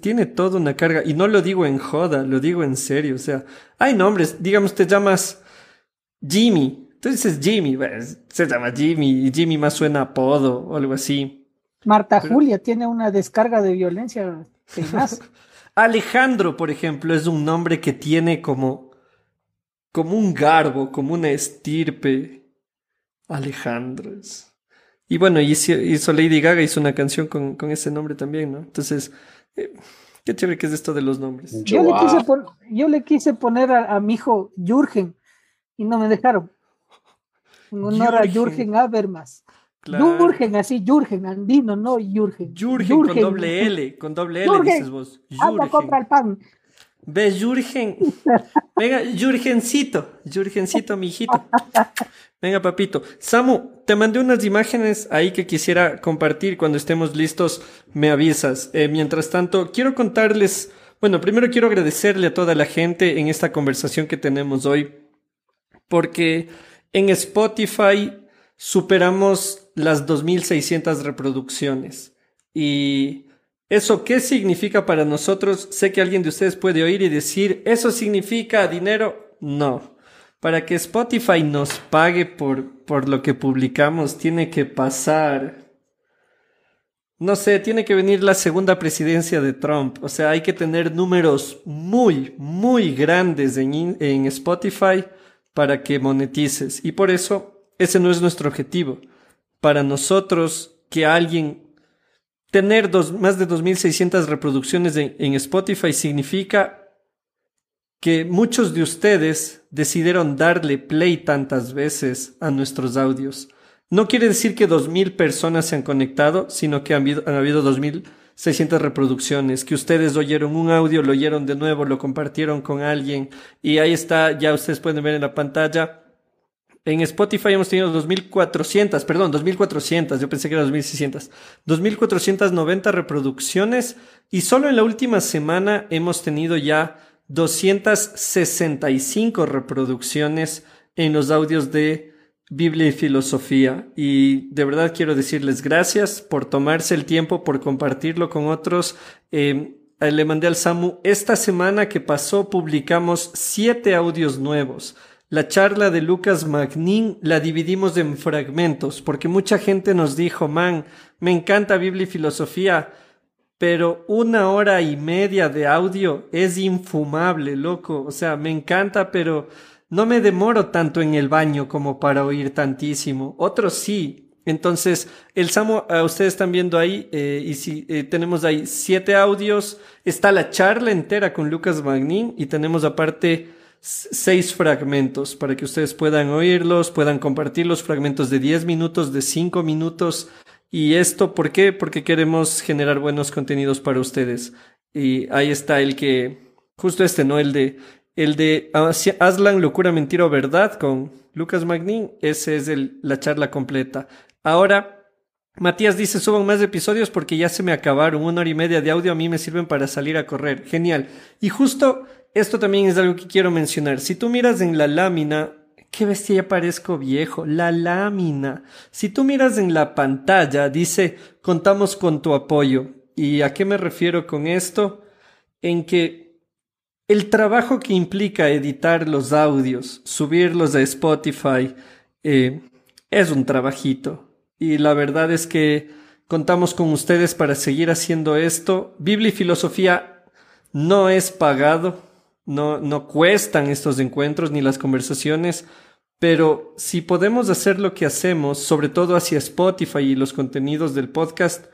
Tiene toda una carga. Y no lo digo en joda, lo digo en serio. O sea, hay nombres. Digamos, te llamas Jimmy. Tú dices Jimmy. se llama Jimmy. Y Jimmy más suena apodo o algo así. Marta Julia tiene una descarga de violencia. Alejandro, por ejemplo, es un nombre que tiene como, como un garbo, como una estirpe. Alejandro. Y bueno, hizo, hizo Lady Gaga, hizo una canción con, con ese nombre también, ¿no? Entonces, Qué chévere que es esto de los nombres. Yo, le, quise poner a, mi hijo Jürgen y no me dejaron. En honor a Jürgen Habermas. Jürgen, así, Jürgen, andino, no Jürgen. Jürgen, con doble L, con doble L dices vos. Jürgen. contra el pan. ¿Ves, Jürgen? Venga, Jürgencito, Jürgencito, mi hijito. Venga, papito. Samu, te mandé unas imágenes ahí que quisiera compartir. Cuando estemos listos, me avisas. Eh, mientras tanto, quiero contarles, bueno, primero quiero agradecerle a toda la gente en esta conversación que tenemos hoy, porque en Spotify superamos las 2.600 reproducciones. Y ¿Eso qué significa para nosotros? Sé que alguien de ustedes puede oír y decir, ¿eso significa dinero? No. Para que Spotify nos pague por, por lo que publicamos, tiene que pasar no sé, tiene que venir la segunda presidencia de Trump. O sea, hay que tener números muy, muy grandes en, en, Spotify para que monetices. Y por eso, ese no es nuestro objetivo. Para nosotros, que alguien tener dos, más de 2.600 reproducciones en, en Spotify significa que muchos de ustedes decidieron darle play tantas veces a nuestros audios. No quiere decir que 2.000 personas se han conectado, sino que han habido, han habido 2.600 reproducciones, que ustedes oyeron un audio, lo oyeron de nuevo, lo compartieron con alguien y ahí está, ya ustedes pueden ver en la pantalla. En Spotify hemos tenido 2.400, perdón, 2.400, yo pensé que era 2.600, 2.490 reproducciones y solo en la última semana hemos tenido ya 265 reproducciones en los audios de Biblia y filosofía. Y de verdad quiero decirles gracias por tomarse el tiempo, por compartirlo con otros. Eh, le mandé al Samu, esta semana que pasó publicamos siete audios nuevos. La charla de Lucas Magnin la dividimos en fragmentos, porque mucha gente nos dijo, man, me encanta Biblia y filosofía, pero una hora y media de audio es infumable, loco. O sea, me encanta, pero no me demoro tanto en el baño como para oír tantísimo. Otros sí. Entonces, el Samo, ustedes están viendo ahí, eh, y si eh, tenemos ahí siete audios, está la charla entera con Lucas Magnin y tenemos aparte seis fragmentos para que ustedes puedan oírlos, puedan compartir los fragmentos de 10 minutos, de 5 minutos. Y esto, ¿por qué? Porque queremos generar buenos contenidos para ustedes. Y ahí está el que, justo este, ¿no? El de el de Aslan, Locura, Mentira o Verdad con Lucas Magnin, ese es el, la charla completa. Ahora, Matías dice, suban más episodios porque ya se me acabaron. Una hora y media de audio a mí me sirven para salir a correr. Genial. Y justo esto también es algo que quiero mencionar. Si tú miras en la lámina, qué bestia, parezco viejo. La lámina. Si tú miras en la pantalla, dice, contamos con tu apoyo. ¿Y a qué me refiero con esto? En que el trabajo que implica editar los audios, subirlos a Spotify, eh, es un trabajito. Y la verdad es que contamos con ustedes para seguir haciendo esto. Biblia y filosofía no es pagado, no, no cuestan estos encuentros ni las conversaciones, pero si podemos hacer lo que hacemos, sobre todo hacia Spotify y los contenidos del podcast,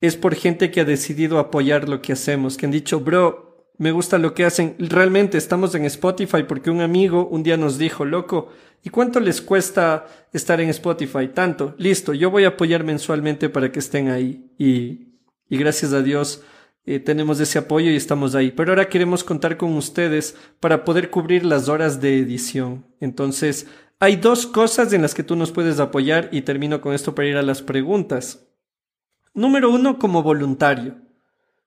es por gente que ha decidido apoyar lo que hacemos, que han dicho, bro, me gusta lo que hacen. Realmente estamos en Spotify porque un amigo un día nos dijo, loco, ¿y cuánto les cuesta estar en Spotify? Tanto. Listo, yo voy a apoyar mensualmente para que estén ahí. Y, y gracias a Dios eh, tenemos ese apoyo y estamos ahí. Pero ahora queremos contar con ustedes para poder cubrir las horas de edición. Entonces, hay dos cosas en las que tú nos puedes apoyar y termino con esto para ir a las preguntas. Número uno, como voluntario.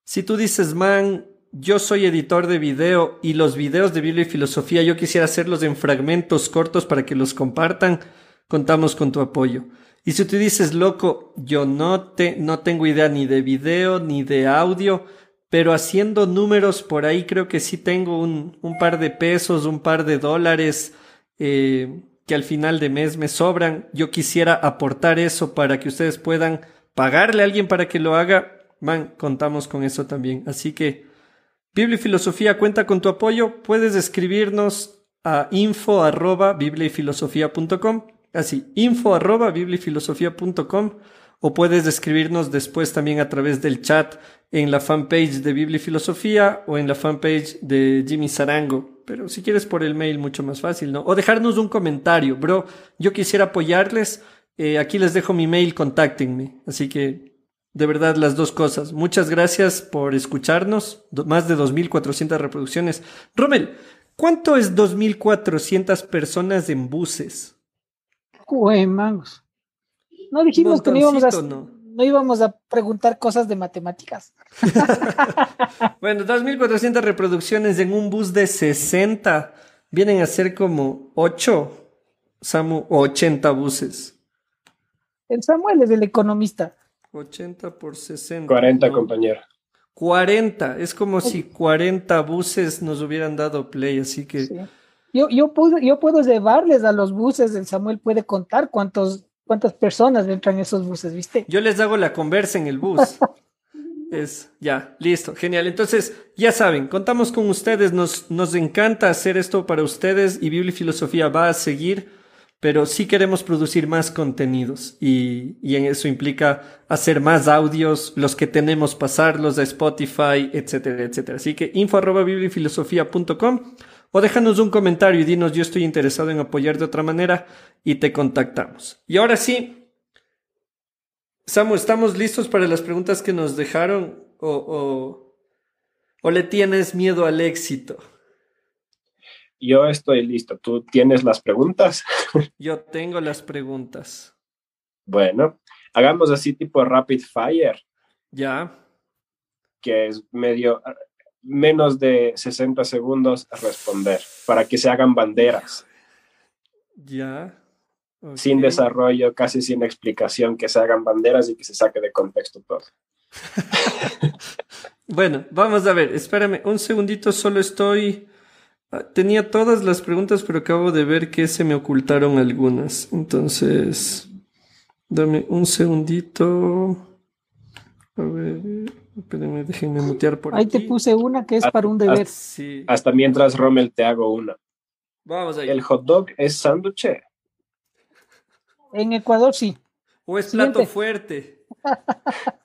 Si tú dices, man, yo soy editor de video y los videos de Biblia y filosofía yo quisiera hacerlos en fragmentos cortos para que los compartan, contamos con tu apoyo. Y si tú dices, loco, yo no, te, no tengo idea ni de video ni de audio, pero haciendo números por ahí creo que sí tengo un, un par de pesos, un par de dólares eh, que al final de mes me sobran. Yo quisiera aportar eso para que ustedes puedan pagarle a alguien para que lo haga. Man, contamos con eso también. Así que Biblia y Filosofía cuenta con tu apoyo. Puedes escribirnos a info arroba así, info arroba o puedes escribirnos después también a través del chat en la fanpage de Biblia y Filosofía o en la fanpage de Jimmy Sarango. Pero si quieres por el mail, mucho más fácil, ¿no? O dejarnos un comentario, bro. Yo quisiera apoyarles. Eh, aquí les dejo mi mail, contáctenme. Así que de verdad, las dos cosas. Muchas gracias por escucharnos. Más de 2.400 reproducciones. Rommel, ¿cuánto es 2.400 personas en buses? Mangos. No dijimos que no íbamos, a, no. íbamos a preguntar cosas de matemáticas. bueno, 2.400 reproducciones en un bus de 60. Vienen a ser como 8, Samu, o 80 buses. El Samuel es el economista. 80 por 60. 40, compañero. 40. Es como si 40 buses nos hubieran dado play, así que. Sí. Yo, yo, puedo, yo puedo llevarles a los buses, el Samuel puede contar cuántos, cuántas personas entran en esos buses, ¿viste? Yo les hago la conversa en el bus. es, ya, listo, genial. Entonces, ya saben, contamos con ustedes, nos, nos encanta hacer esto para ustedes y Biblia y Filosofía va a seguir, pero sí queremos producir más contenidos y, y en eso implica hacer más audios, los que tenemos pasarlos a Spotify, etcétera, etcétera. Así que info arroba bibliafilosofía.com o déjanos un comentario y dinos yo estoy interesado en apoyar de otra manera y te contactamos. Y ahora sí, Samu, ¿estamos listos para las preguntas que nos dejaron o, o, o le tienes miedo al éxito? Yo estoy listo. ¿Tú tienes las preguntas? Yo tengo las preguntas. Bueno, hagamos así tipo rapid fire. Ya. Que es medio menos de 60 segundos responder para que se hagan banderas. Ya. Okay. Sin desarrollo, casi sin explicación, que se hagan banderas y que se saque de contexto todo. bueno, vamos a ver, espérame un segundito, solo estoy... Tenía todas las preguntas, pero acabo de ver que se me ocultaron algunas. Entonces, dame un segundito. A ver, espérenme, déjenme mutear por Ahí aquí. te puse una que es para un deber. Hasta, sí. hasta mientras, Rommel, te hago una. Vamos ahí. ¿El hot dog es sándwich? En Ecuador sí. ¿O es Siguiente. plato fuerte?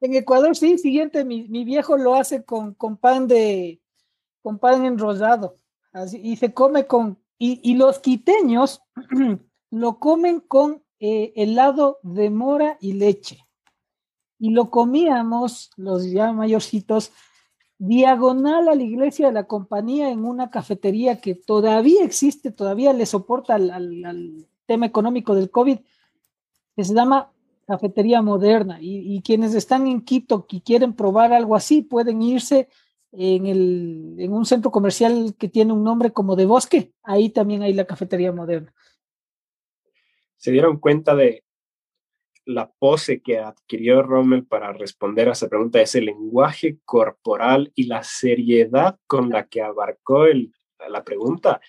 en Ecuador sí, siguiente, mi, mi, viejo lo hace con, con pan de con pan enrollado así, y se come con y, y los quiteños lo comen con eh, helado de mora y leche y lo comíamos los ya mayorcitos diagonal a la iglesia de la compañía en una cafetería que todavía existe, todavía le soporta al, tema económico del COVID, que se llama Cafetería Moderna. Y, y, quienes están en Quito y quieren probar algo así, pueden irse en, el, en un centro comercial que tiene un nombre como de bosque. Ahí también hay la Cafetería Moderna. ¿Se dieron cuenta de la pose que adquirió Rommel para responder a esa pregunta? Ese lenguaje corporal y la seriedad con la que abarcó el, la pregunta.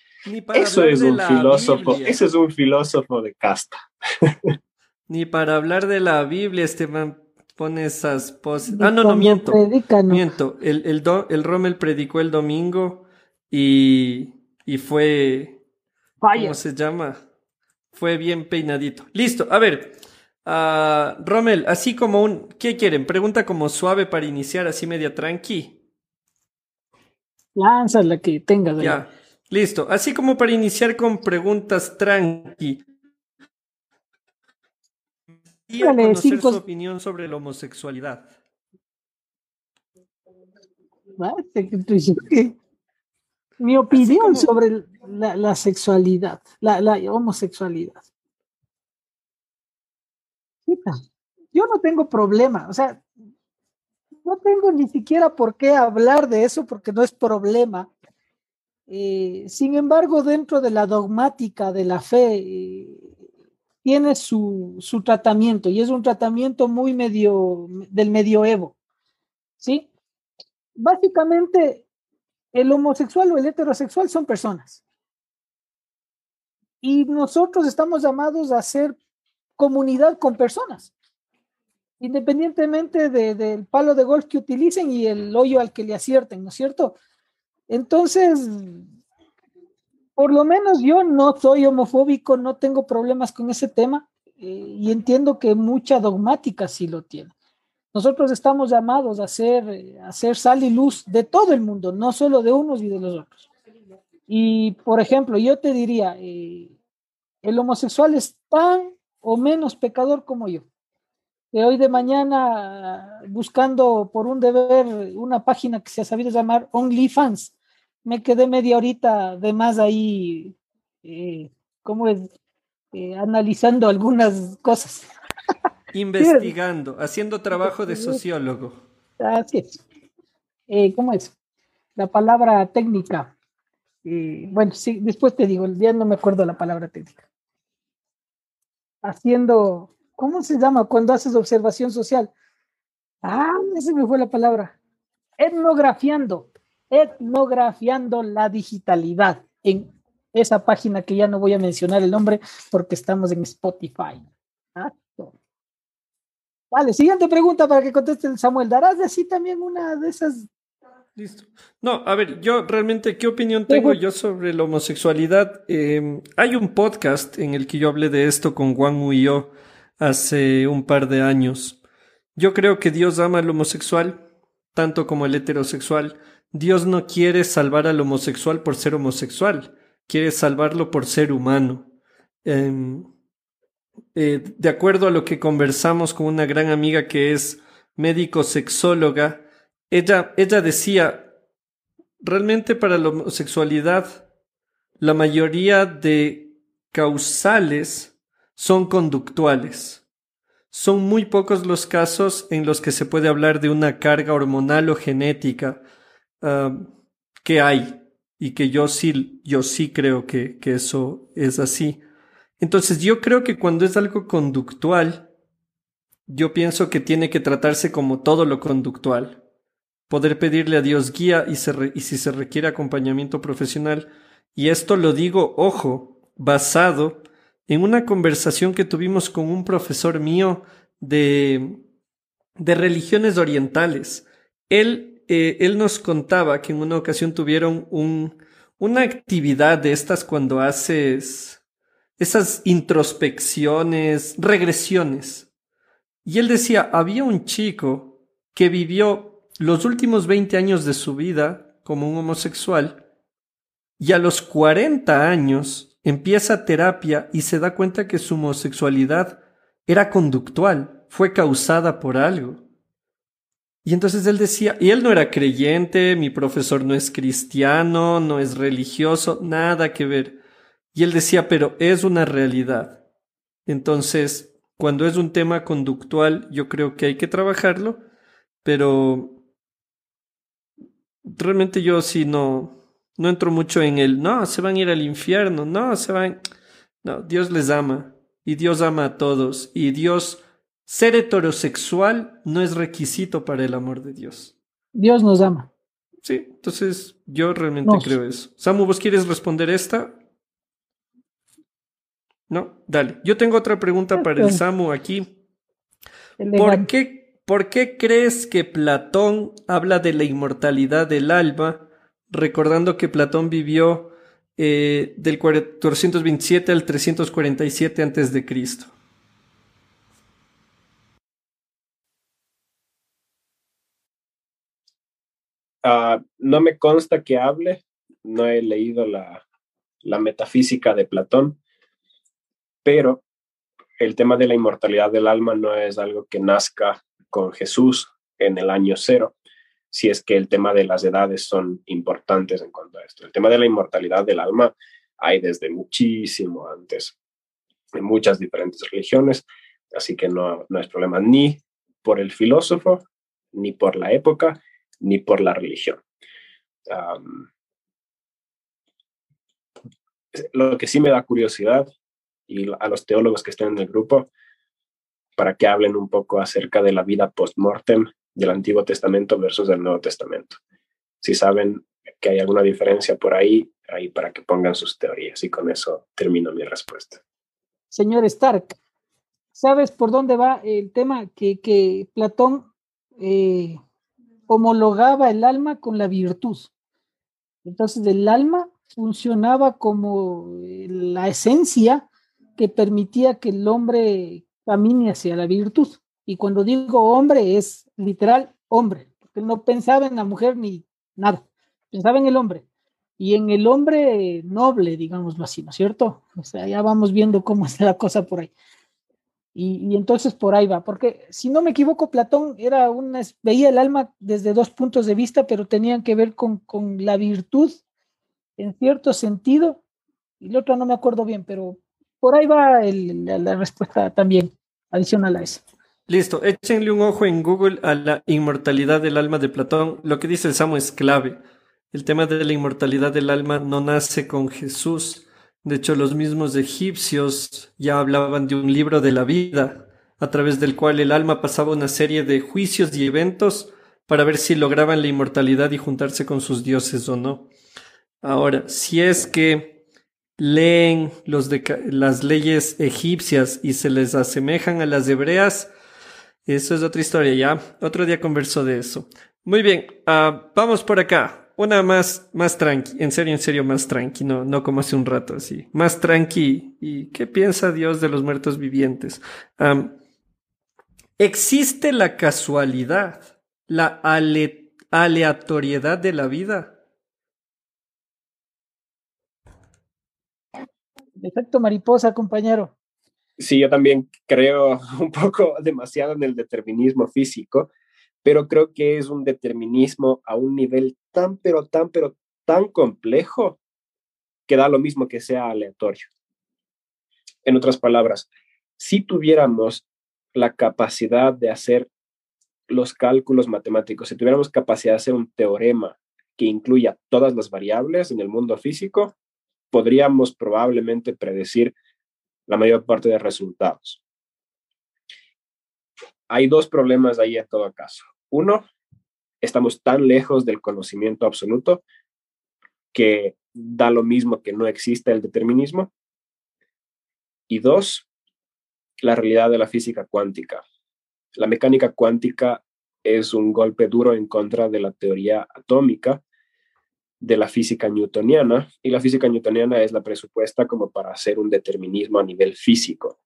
Eso es un filósofo, Biblia. ese es un filósofo de casta. Ni para hablar de la Biblia, Esteban pone esas poses. Ah, no, no, miento. Predica, no. Miento. El, el, do, el Rommel predicó el domingo y, y fue. ¿Cómo se llama? Fue bien peinadito. Listo, a ver. Uh, Rommel, así como un. ¿Qué quieren? Pregunta como suave para iniciar, así media tranqui. Lanza la que tengas. Ya. Listo. Así como para iniciar con preguntas tranqui. Y conocer cinco... su opinión sobre la homosexualidad. Mi opinión como... sobre la, la, sexualidad, la, la homosexualidad. Yo no tengo problema, o sea, no tengo ni siquiera por qué hablar de eso porque no es problema. Eh, sin embargo, dentro de la dogmática de la fe, eh, tiene su, su, tratamiento y es un tratamiento muy medio del medioevo. ¿Sí? Básicamente, el homosexual o el heterosexual son personas. Y nosotros estamos llamados a hacer comunidad con personas, independientemente de, del palo de golf que utilicen y el hoyo al que le acierten, ¿no es cierto? Entonces, por lo menos yo no soy homofóbico, no tengo problemas con ese tema eh, y entiendo que mucha dogmática sí lo tiene. Nosotros estamos llamados a hacer, a hacer sal y luz de todo el mundo, no solo de unos y de los otros. Y, por ejemplo, yo te diría, eh, el homosexual es tan o menos pecador como yo. De hoy de mañana, buscando por un deber una página que se ha sabido llamar OnlyFans, me quedé media horita de más ahí, eh, ¿cómo es? Eh, analizando algunas cosas. Investigando, haciendo trabajo de sociólogo. Así es. Eh, ¿Cómo es? La palabra técnica. Bueno, sí, después te digo, ya no me acuerdo la palabra técnica. Haciendo, ¿cómo se llama cuando haces observación social? Ah, esa me fue la palabra. Etnografiando, etnografiando la digitalidad en esa página que ya no voy a mencionar el nombre porque estamos en Spotify. Vale, siguiente pregunta para que conteste el Samuel. ¿Darás de así también una de esas? Listo. No, a ver, yo realmente, ¿qué opinión tengo yo sobre la homosexualidad? Em, hay un podcast en el que yo hablé de esto con Juan y yo hace un par de años. Yo creo que Dios ama al homosexual tanto como el heterosexual. Dios no quiere salvar al homosexual por ser homosexual, quiere salvarlo por ser humano. Em, eh, de acuerdo a lo que conversamos con una gran amiga que es médico sexóloga, ella, ella decía, realmente para la homosexualidad, la mayoría de causales son conductuales. Son muy pocos los casos en los que se puede hablar de una carga hormonal o genética ah, que hay y que yo sí, yo sí creo que, que eso es así. Entonces yo creo que cuando es algo conductual, yo pienso que tiene que tratarse como todo lo conductual. Poder pedirle a Dios guía y, si se requiere acompañamiento profesional. Y esto lo digo, ojo, basado en una conversación que tuvimos con un profesor mío de, de religiones orientales. Él, eh, él nos contaba que en una ocasión tuvieron un, una actividad de estas cuando haces esas introspecciones, regresiones. Y él decía, había un chico que vivió los últimos 20 años de su vida como un homosexual y a los 40 años empieza terapia y se da cuenta que su homosexualidad era conductual, fue causada por algo. Y entonces él decía, y él no era creyente, mi profesor no es cristiano, no es religioso, nada que ver. Y él decía, pero es una realidad. Entonces, cuando es un tema conductual, yo creo que hay que trabajarlo, pero realmente yo sí no, no entro mucho en el, no, se van a ir al infierno, no, se van, no, Dios les ama y Dios ama a todos y Dios, ser heterosexual no es requisito para el amor de Dios. Dios nos ama. Sí, entonces yo realmente creo eso. Samu, ¿vos quieres responder esta? No, dale. Yo tengo otra pregunta para el Samu aquí. ¿Por qué, ¿Por qué crees que Platón habla de la inmortalidad del alma, recordando que Platón vivió eh, del 427 al 347 antes de Cristo? Ah, no me consta que hable, no he leído la, la metafísica de Platón, pero el tema de la inmortalidad del alma no es algo que nazca con Jesús en el año cero, si es que el tema de las edades son importantes en cuanto a esto. El tema de la inmortalidad del alma hay desde muchísimo antes, en muchas diferentes religiones, así que no, no es problema ni por el filósofo, ni por la época, ni por la religión. lo que sí me da curiosidad y a los teólogos que estén en el grupo para que hablen un poco acerca de la vida post-mortem del Antiguo Testamento versus el Nuevo Testamento. Si saben que hay alguna diferencia por ahí, ahí para que pongan sus teorías y con eso termino mi respuesta. Señor Stark, ¿sabes por dónde va el tema que, que Platón eh, homologaba el alma con la virtud? Entonces el alma funcionaba como eh, la esencia que permitía que el hombre camine hacia la virtud. Y cuando digo hombre es literal hombre, porque no pensaba en la mujer ni nada, pensaba en el hombre. Y en el hombre noble, digámoslo así, ¿no es cierto? O sea, ya vamos viendo cómo está la cosa por ahí. Y, entonces por ahí va, porque si no me equivoco, Platón era una, veía el alma desde dos puntos de vista, pero tenían que ver con, con la virtud en cierto sentido, y el otro no me acuerdo bien, pero por ahí va la, respuesta también adicional a eso. Listo, échenle un ojo en Google a la inmortalidad del alma de Platón. Lo que dice el Samo es clave. El tema de la inmortalidad del alma no nace con Jesús. De hecho, los mismos egipcios ya hablaban de un libro de la vida a través del cual el alma pasaba una serie de juicios y eventos para ver si lograban la inmortalidad y juntarse con sus dioses o no. Ahora, si es que leen las leyes egipcias y se les asemejan a las hebreas, eso es otra historia, ya. Otro día converso de eso. Muy bien, uh, vamos por acá. Una más, más tranqui, en serio, en serio, más tranqui, no, no como hace un rato así. Más tranqui. ¿Y qué piensa Dios de los muertos vivientes? Um, ¿Existe la casualidad, la ale aleatoriedad de la vida? Efecto mariposa, compañero. Sí, yo también creo un poco demasiado en el determinismo físico, pero creo que es un determinismo a un nivel tan, pero tan, pero tan complejo que da lo mismo que sea aleatorio. En otras palabras, si tuviéramos la capacidad de hacer los cálculos matemáticos, si tuviéramos capacidad de hacer un teorema que incluya todas las variables en el mundo físico, podríamos probablemente predecir la mayor parte de resultados. Hay dos problemas ahí en todo caso. Uno, estamos tan lejos del conocimiento absoluto que da lo mismo que no exista el determinismo. Y dos, la realidad de la física cuántica. La mecánica cuántica es un golpe duro en contra de la teoría atómica de la física newtoniana y la física newtoniana es la presupuesta como para hacer un determinismo a nivel físico.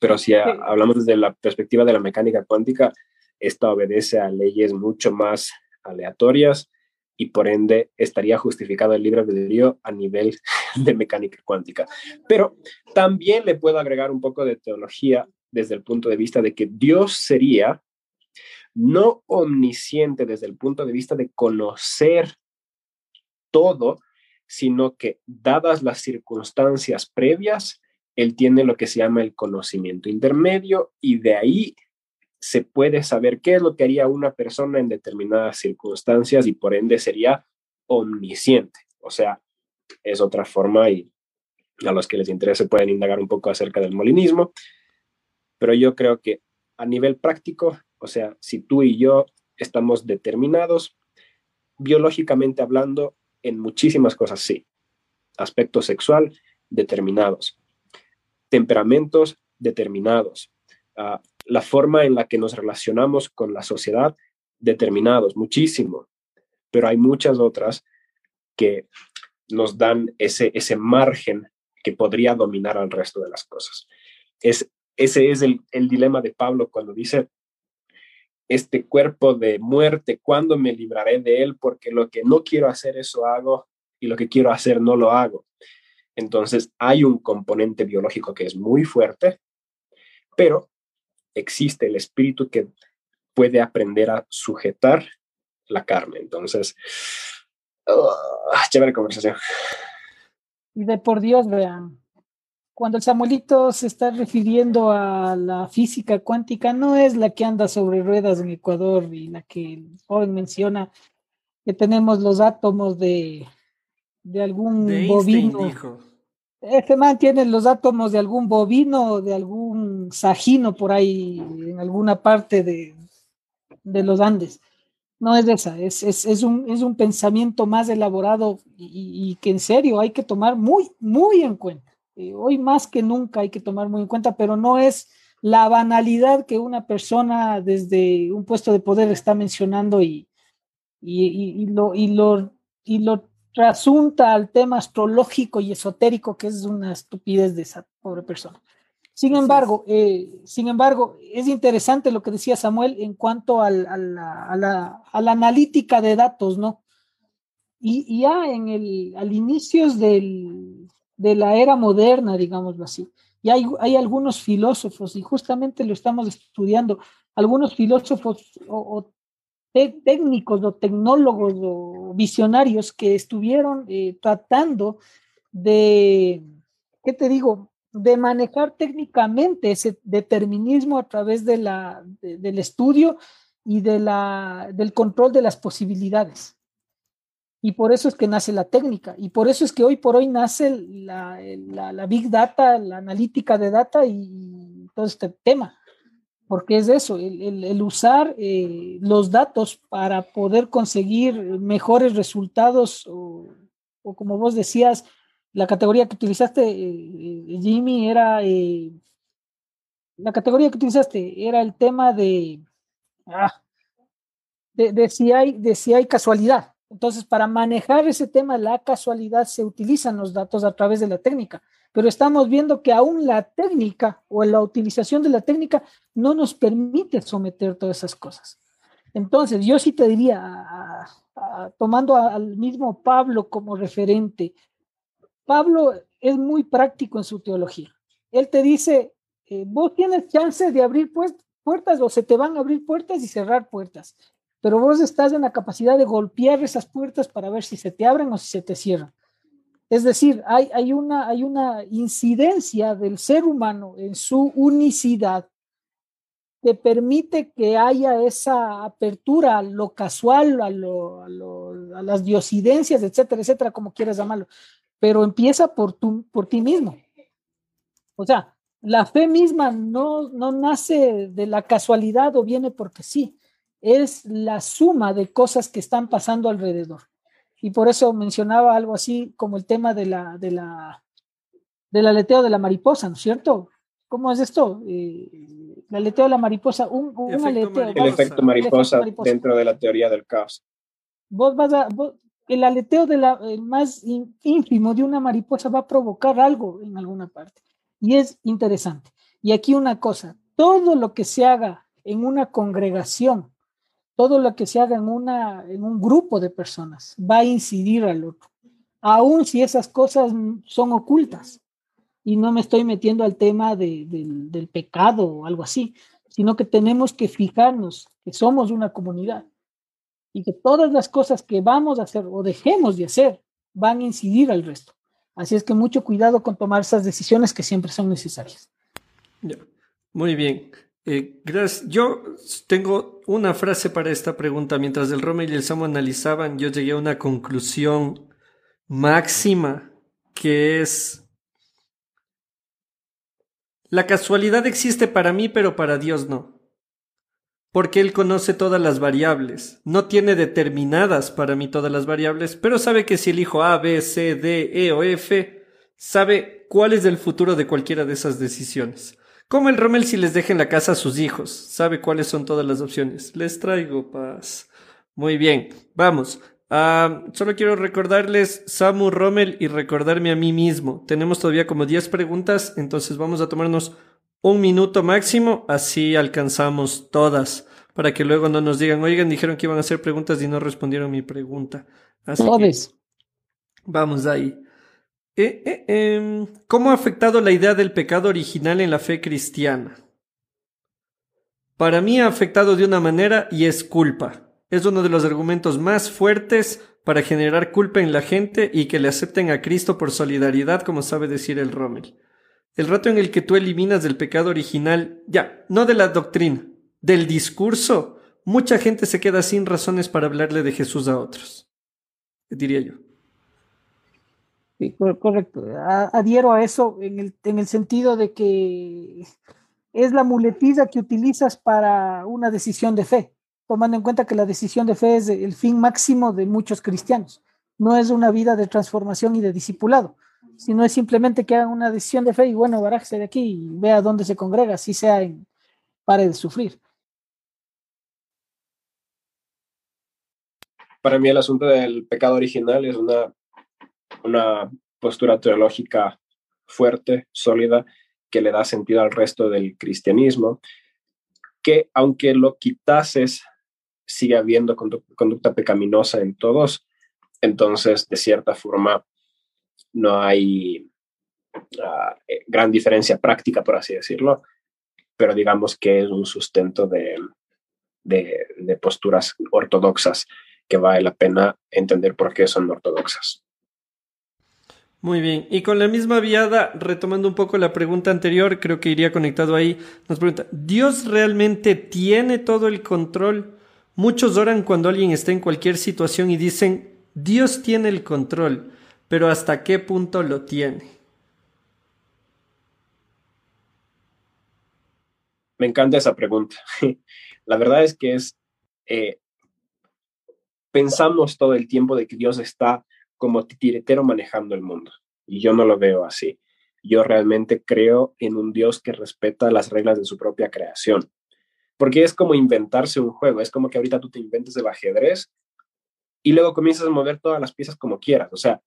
Pero si hablamos desde la perspectiva de la mecánica cuántica, esta obedece a leyes mucho más aleatorias y por ende estaría justificado el libre albedrío a nivel de mecánica cuántica. Pero también le puedo agregar un poco de teología desde el punto de vista de que Dios sería no omnisciente desde el punto de vista de conocer todo, sino que dadas las circunstancias previas, él tiene lo que se llama el conocimiento intermedio y de ahí se puede saber qué es lo que haría una persona en determinadas circunstancias y por ende sería omnisciente. O sea, es otra forma y a los que les interese pueden indagar un poco acerca del molinismo, pero yo creo que a nivel práctico, o sea, si tú y yo estamos determinados, biológicamente hablando, en muchísimas cosas, sí. Aspecto sexual, determinados. Temperamentos, determinados. Uh, la forma en la que nos relacionamos con la sociedad, determinados, muchísimo. Pero hay muchas otras que nos dan ese, ese margen que podría dominar al resto de las cosas. Es, ese es el, el dilema de Pablo cuando dice, este cuerpo de muerte, ¿cuándo me libraré de él? Porque lo que no quiero hacer, eso hago, y lo que quiero hacer, no lo hago. Entonces, hay un componente biológico que es muy fuerte, pero existe el espíritu que puede aprender a sujetar la carne. Entonces, uh, chévere conversación. Y de por Dios, vean, cuando el Samuelito se está refiriendo a la física cuántica, no es la que anda sobre ruedas en Ecuador y la que el joven menciona que tenemos los átomos de, de algún bovino. Este man tiene los átomos de algún bovino de algún sajino por ahí en alguna parte de, de los Andes. No es de esa, es, es, es, un, es un pensamiento más elaborado y, y que en serio hay que tomar muy, muy en cuenta. Eh, hoy más que nunca hay que tomar muy en cuenta, pero no es la banalidad que una persona desde un puesto de poder está mencionando y, y, lo, y, lo, y lo trasunta al tema astrológico y esotérico, que es una estupidez de esa pobre persona. Sin embargo, eh, sin embargo, es interesante lo que decía Samuel en cuanto al, a, la, a, la, a, la, analítica de datos, ¿no? Y, y ya en el, al inicios del, de la era moderna, digámoslo así. Y hay, hay algunos filósofos, y justamente lo estamos estudiando, algunos filósofos o, técnicos o tecnólogos o visionarios que estuvieron eh, tratando de, ¿qué te digo?, de manejar técnicamente ese determinismo a través de la, del estudio y de la, del control de las posibilidades. Y por eso es que nace la técnica. Y por eso es que hoy por hoy nace la, la, Big Data, la analítica de data y todo este tema. porque es eso, el, usar eh, los datos para poder conseguir mejores resultados o, como vos decías, la categoría que utilizaste, eh, eh, Jimmy, era, la categoría que utilizaste era el tema de, ah, de, de, si hay, de si hay casualidad. Entonces, para manejar ese tema, la casualidad, se utilizan los datos a través de la técnica pero estamos viendo que aún la técnica o la utilización de la técnica no nos permite someter todas esas cosas. Entonces, yo sí te diría, tomando al mismo Pablo como referente, Pablo es muy práctico en su teología. Él te dice, eh, vos tienes chance de abrir puertas o se te van a abrir puertas y cerrar puertas, pero vos estás en la capacidad de golpear esas puertas para ver si se te abren o si se te cierran. Es decir, hay, hay, una, hay una incidencia del ser humano en su unicidad que permite que haya esa apertura a lo casual, a, lo, a, las diosidencias, etcétera, etcétera, como quieras llamarlo. Pero empieza por, tu, por ti mismo. O sea, la fe misma no, no nace de la casualidad o viene porque sí, es la suma de cosas que están pasando alrededor y por eso mencionaba algo así como el tema de la, de la, del aleteo de la mariposa, ¿no es cierto? ¿Cómo es esto? Eh, el aleteo de la mariposa, un, un el aleteo. El efecto mariposa, dentro de la teoría del caos. Vos vas a, el aleteo de la, el más ínfimo de una mariposa va a provocar algo en alguna parte. Y es interesante. Y aquí una cosa, todo lo que se haga en una congregación todo lo que se haga en, una, en un grupo de personas va a incidir al otro, aun si esas cosas son ocultas. Y no me estoy metiendo al tema del pecado o algo así, sino que tenemos que fijarnos que somos una comunidad y que todas las cosas que vamos a hacer o dejemos de hacer van a incidir al resto. Así es que mucho cuidado con tomar esas decisiones que siempre son necesarias. Muy bien. Eh, gracias. Yo tengo una frase para esta pregunta. Mientras el Rome y el Samo analizaban, yo llegué a una conclusión máxima que es... La casualidad existe para mí, pero para Dios no. Porque Él conoce todas las variables. No tiene determinadas para mí todas las variables, pero sabe que si elijo A, B, C, D, E o F, sabe cuál es el futuro de cualquiera de esas decisiones. Como el Rommel si les deja en la casa a sus hijos. Sabe cuáles son todas las opciones. Les traigo paz. Muy bien, vamos. Ah, solo quiero recordarles Samu Rommel y recordarme a mí mismo. Tenemos todavía como 10 preguntas, entonces vamos a tomarnos un minuto máximo, así alcanzamos todas, para que luego no nos digan, oigan, dijeron que iban a hacer preguntas y no respondieron mi pregunta. Así vamos ahí. Eh, eh, em, ¿Cómo ha afectado la idea del pecado original en la fe cristiana? Para mí ha afectado de una manera y es culpa. Es uno de los argumentos más fuertes para generar culpa en la gente y que le acepten a Cristo por solidaridad, como sabe decir el Rommel. El rato en el que tú eliminas del pecado original, ya, no de la doctrina, del discurso, mucha gente se queda sin razones para hablarle de Jesús a otros. Diría yo correcto. adhiero a eso en el, en el sentido de que es la muletilla que utilizas para una decisión de fe, tomando en cuenta que la decisión de fe es el fin máximo de muchos cristianos. No es una vida de transformación y de discipulado, sino es simplemente que hagan una decisión de fe y bueno, barájese de aquí y vea dónde se congrega, si sea en pare de sufrir. Para mí el asunto del pecado original es una una postura teológica fuerte, sólida, que le da sentido al resto del cristianismo, que aunque lo quitases, sigue habiendo conducta pecaminosa en todos, entonces de cierta forma no hay ah, eh, gran diferencia práctica, por así decirlo, pero digamos que es un sustento de, de posturas ortodoxas que vale la pena entender por qué son ortodoxas. Muy bien, y con la misma viada, retomando un poco la pregunta anterior, creo que iría conectado ahí, nos pregunta, ¿Dios realmente tiene todo el control? Muchos oran cuando alguien está en cualquier situación y dicen, Dios tiene el control, pero ¿hasta qué punto lo tiene? Me encanta esa pregunta. La verdad es que es, eh, pensamos todo el tiempo de que Dios está como titiretero manejando el mundo y yo no lo veo así. Yo realmente creo en un Dios que respeta las reglas de su propia creación. Porque es como inventarse un juego, es como que ahorita tú te inventes el ajedrez y luego comienzas a mover todas las piezas como quieras. O sea,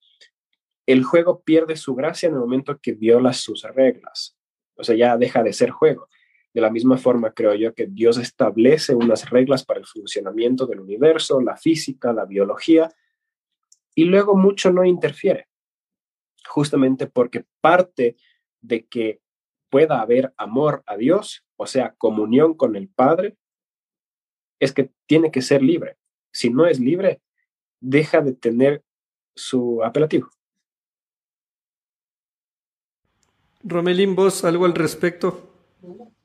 el juego pierde su gracia en el momento que violas sus reglas. O sea, ya deja de ser juego. De la misma forma, creo yo que Dios establece unas reglas para el funcionamiento del universo, la física, la biología, y luego mucho no interfiere justamente porque parte de que pueda haber amor a Dios, o sea, comunión con el Padre, es que tiene que ser libre. Si no es libre, deja de tener su apelativo. Romelín, vos algo al respecto.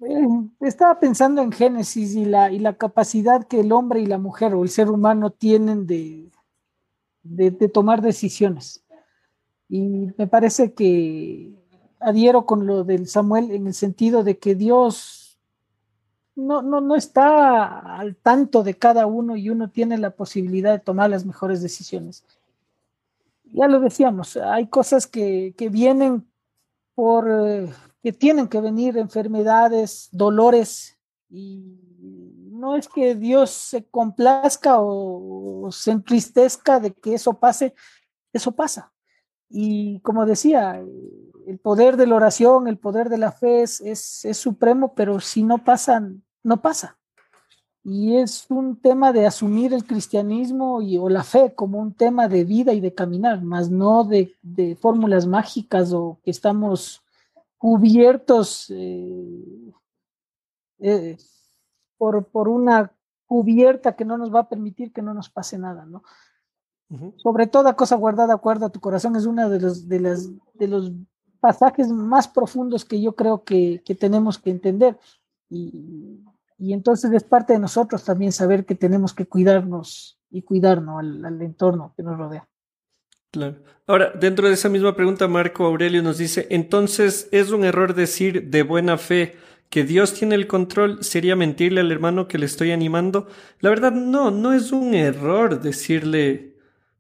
Eh, estaba pensando en Génesis y la, y la capacidad que el hombre y la mujer o el ser humano tienen de, de tomar decisiones. Y me parece que adhiero con lo del Samuel en el sentido de que Dios no, no, no está al tanto de cada uno y uno tiene la posibilidad de tomar las mejores decisiones. Ya lo decíamos, hay cosas que, que vienen por, eh, que tienen que venir, enfermedades, dolores, y no es que Dios se complazca o, se entristezca de que eso pase, eso pasa. Y como decía, el poder de la oración, el poder de la fe es, es, supremo, pero si no pasa, no pasa. Y es un tema de asumir el cristianismo y, o la fe como un tema de vida y de caminar, más no de, de fórmulas mágicas o que estamos cubiertos eh, eh, por, por una cubierta que no nos va a permitir que no nos pase nada, ¿no? Sobre toda cosa guardada, guarda tu corazón, es uno de los, de, las, de los pasajes más profundos que yo creo que, que tenemos que entender. Y, y, entonces es parte de nosotros también saber que tenemos que cuidarnos y cuidarnos al, al entorno que nos rodea. Claro. Ahora, dentro de esa misma pregunta, Marco Aurelio nos dice, entonces, ¿es un error decir de buena fe que Dios tiene el control? ¿Sería mentirle al hermano que le estoy animando? La verdad, no, no es un error decirle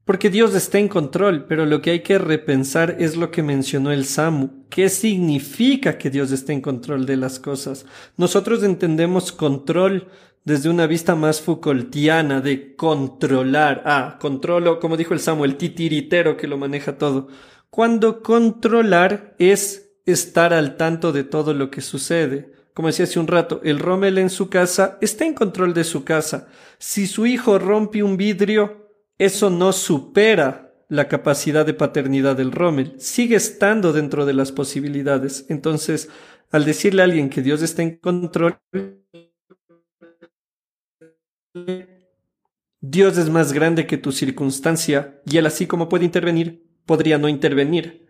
porque Dios está en control, pero lo que hay que repensar es lo que mencionó el Samu. ¿Qué significa que Dios esté en control de las cosas? Nosotros entendemos control desde una vista más Foucaultiana de controlar. Ah, controlo, como dijo el Samu, el titiritero que lo maneja todo. Cuando controlar es estar al tanto de todo lo que sucede. Como decía hace un rato, el Rommel en su casa está en control de su casa. Si su hijo rompe un vidrio, eso no supera la capacidad de paternidad del Rommel, sigue estando dentro de las posibilidades. Entonces, al decirle a alguien que Dios está en control, Dios es más grande que tu circunstancia y él así como puede intervenir, podría no intervenir.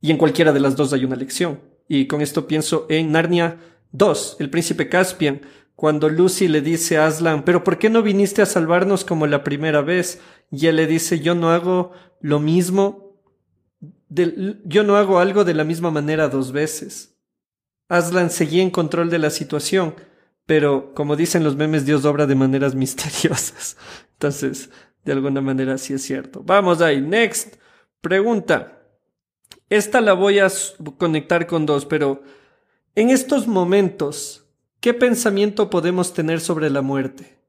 Y en cualquiera de las dos hay una lección. Y con esto pienso en Narnia 2, el príncipe Caspian, cuando Lucy le dice a Aslan, pero ¿por qué no viniste a salvarnos como la primera vez? Y él le dice, yo no hago lo mismo, yo no hago algo de la misma manera dos veces. Aslan seguía en control de la situación, pero como dicen los memes, Dios obra de maneras misteriosas. Entonces, de alguna manera sí es cierto. Vamos ahí, next. Pregunta. Esta la voy a conectar con dos, pero en estos momentos, ¿Qué pensamiento podemos tener sobre la muerte?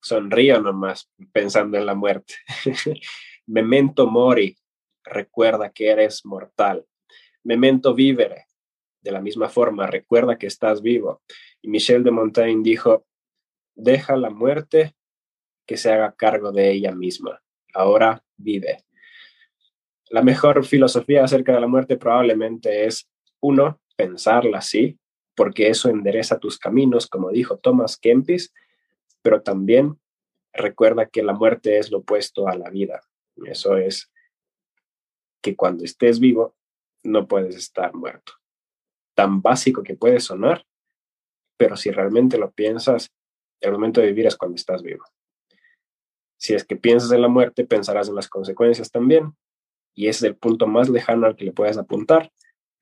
Sonrío nomás pensando en la muerte. Memento mori, recuerda que eres mortal. Memento vivere, de la misma forma, recuerda que estás vivo. Y Michel de Montaigne dijo, deja la muerte que se haga cargo de ella misma. Ahora vive la mejor filosofía acerca de la muerte probablemente es, uno, pensarla así, porque eso endereza tus caminos, como dijo Thomas Kempis, pero también recuerda que la muerte es lo opuesto a la vida. Eso es que cuando estés vivo, no puedes estar muerto. Tan básico que puede sonar, pero si realmente lo piensas, el momento de vivir es cuando estás vivo. Si es que piensas en la muerte, pensarás en las consecuencias también, y es el punto más lejano al que le puedes apuntar,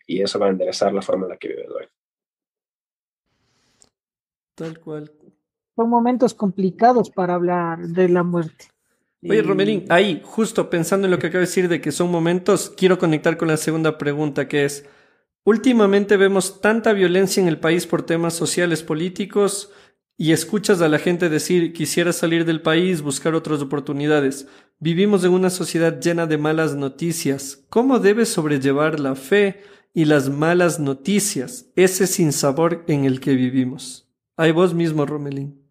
y eso va a enderezar la forma en la que vives hoy. Tal cual. Son momentos complicados para hablar de la muerte. Oye, Romelín, ahí, justo pensando en lo que acabo de decir de que son momentos, quiero conectar con la segunda pregunta, que es, últimamente vemos tanta violencia en el país por temas sociales, políticos, y escuchas a la gente decir, quisiera salir del país, buscar otras oportunidades. Vivimos en una sociedad llena de malas noticias. ¿Cómo debes sobrellevar la fe y las malas noticias, ese sinsabor en el que vivimos? Hay vos mismo, Romelín.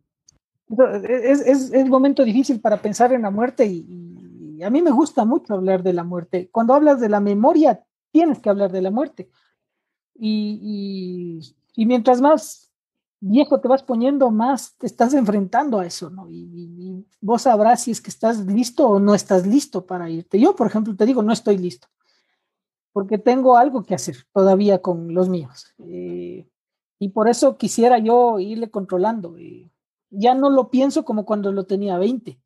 Es, es, momento difícil para pensar en la muerte y, a mí me gusta mucho hablar de la muerte. Cuando hablas de la memoria, tienes que hablar de la muerte. Y, y mientras más viejo te vas poniendo, más te estás enfrentando a eso, ¿no? Y, vos sabrás si es que estás listo o no estás listo para irte. Yo, por ejemplo, te digo, no estoy listo, porque tengo algo que hacer todavía con los míos. Eh, y por eso quisiera yo irle controlando. Eh, ya no lo pienso como cuando lo tenía 20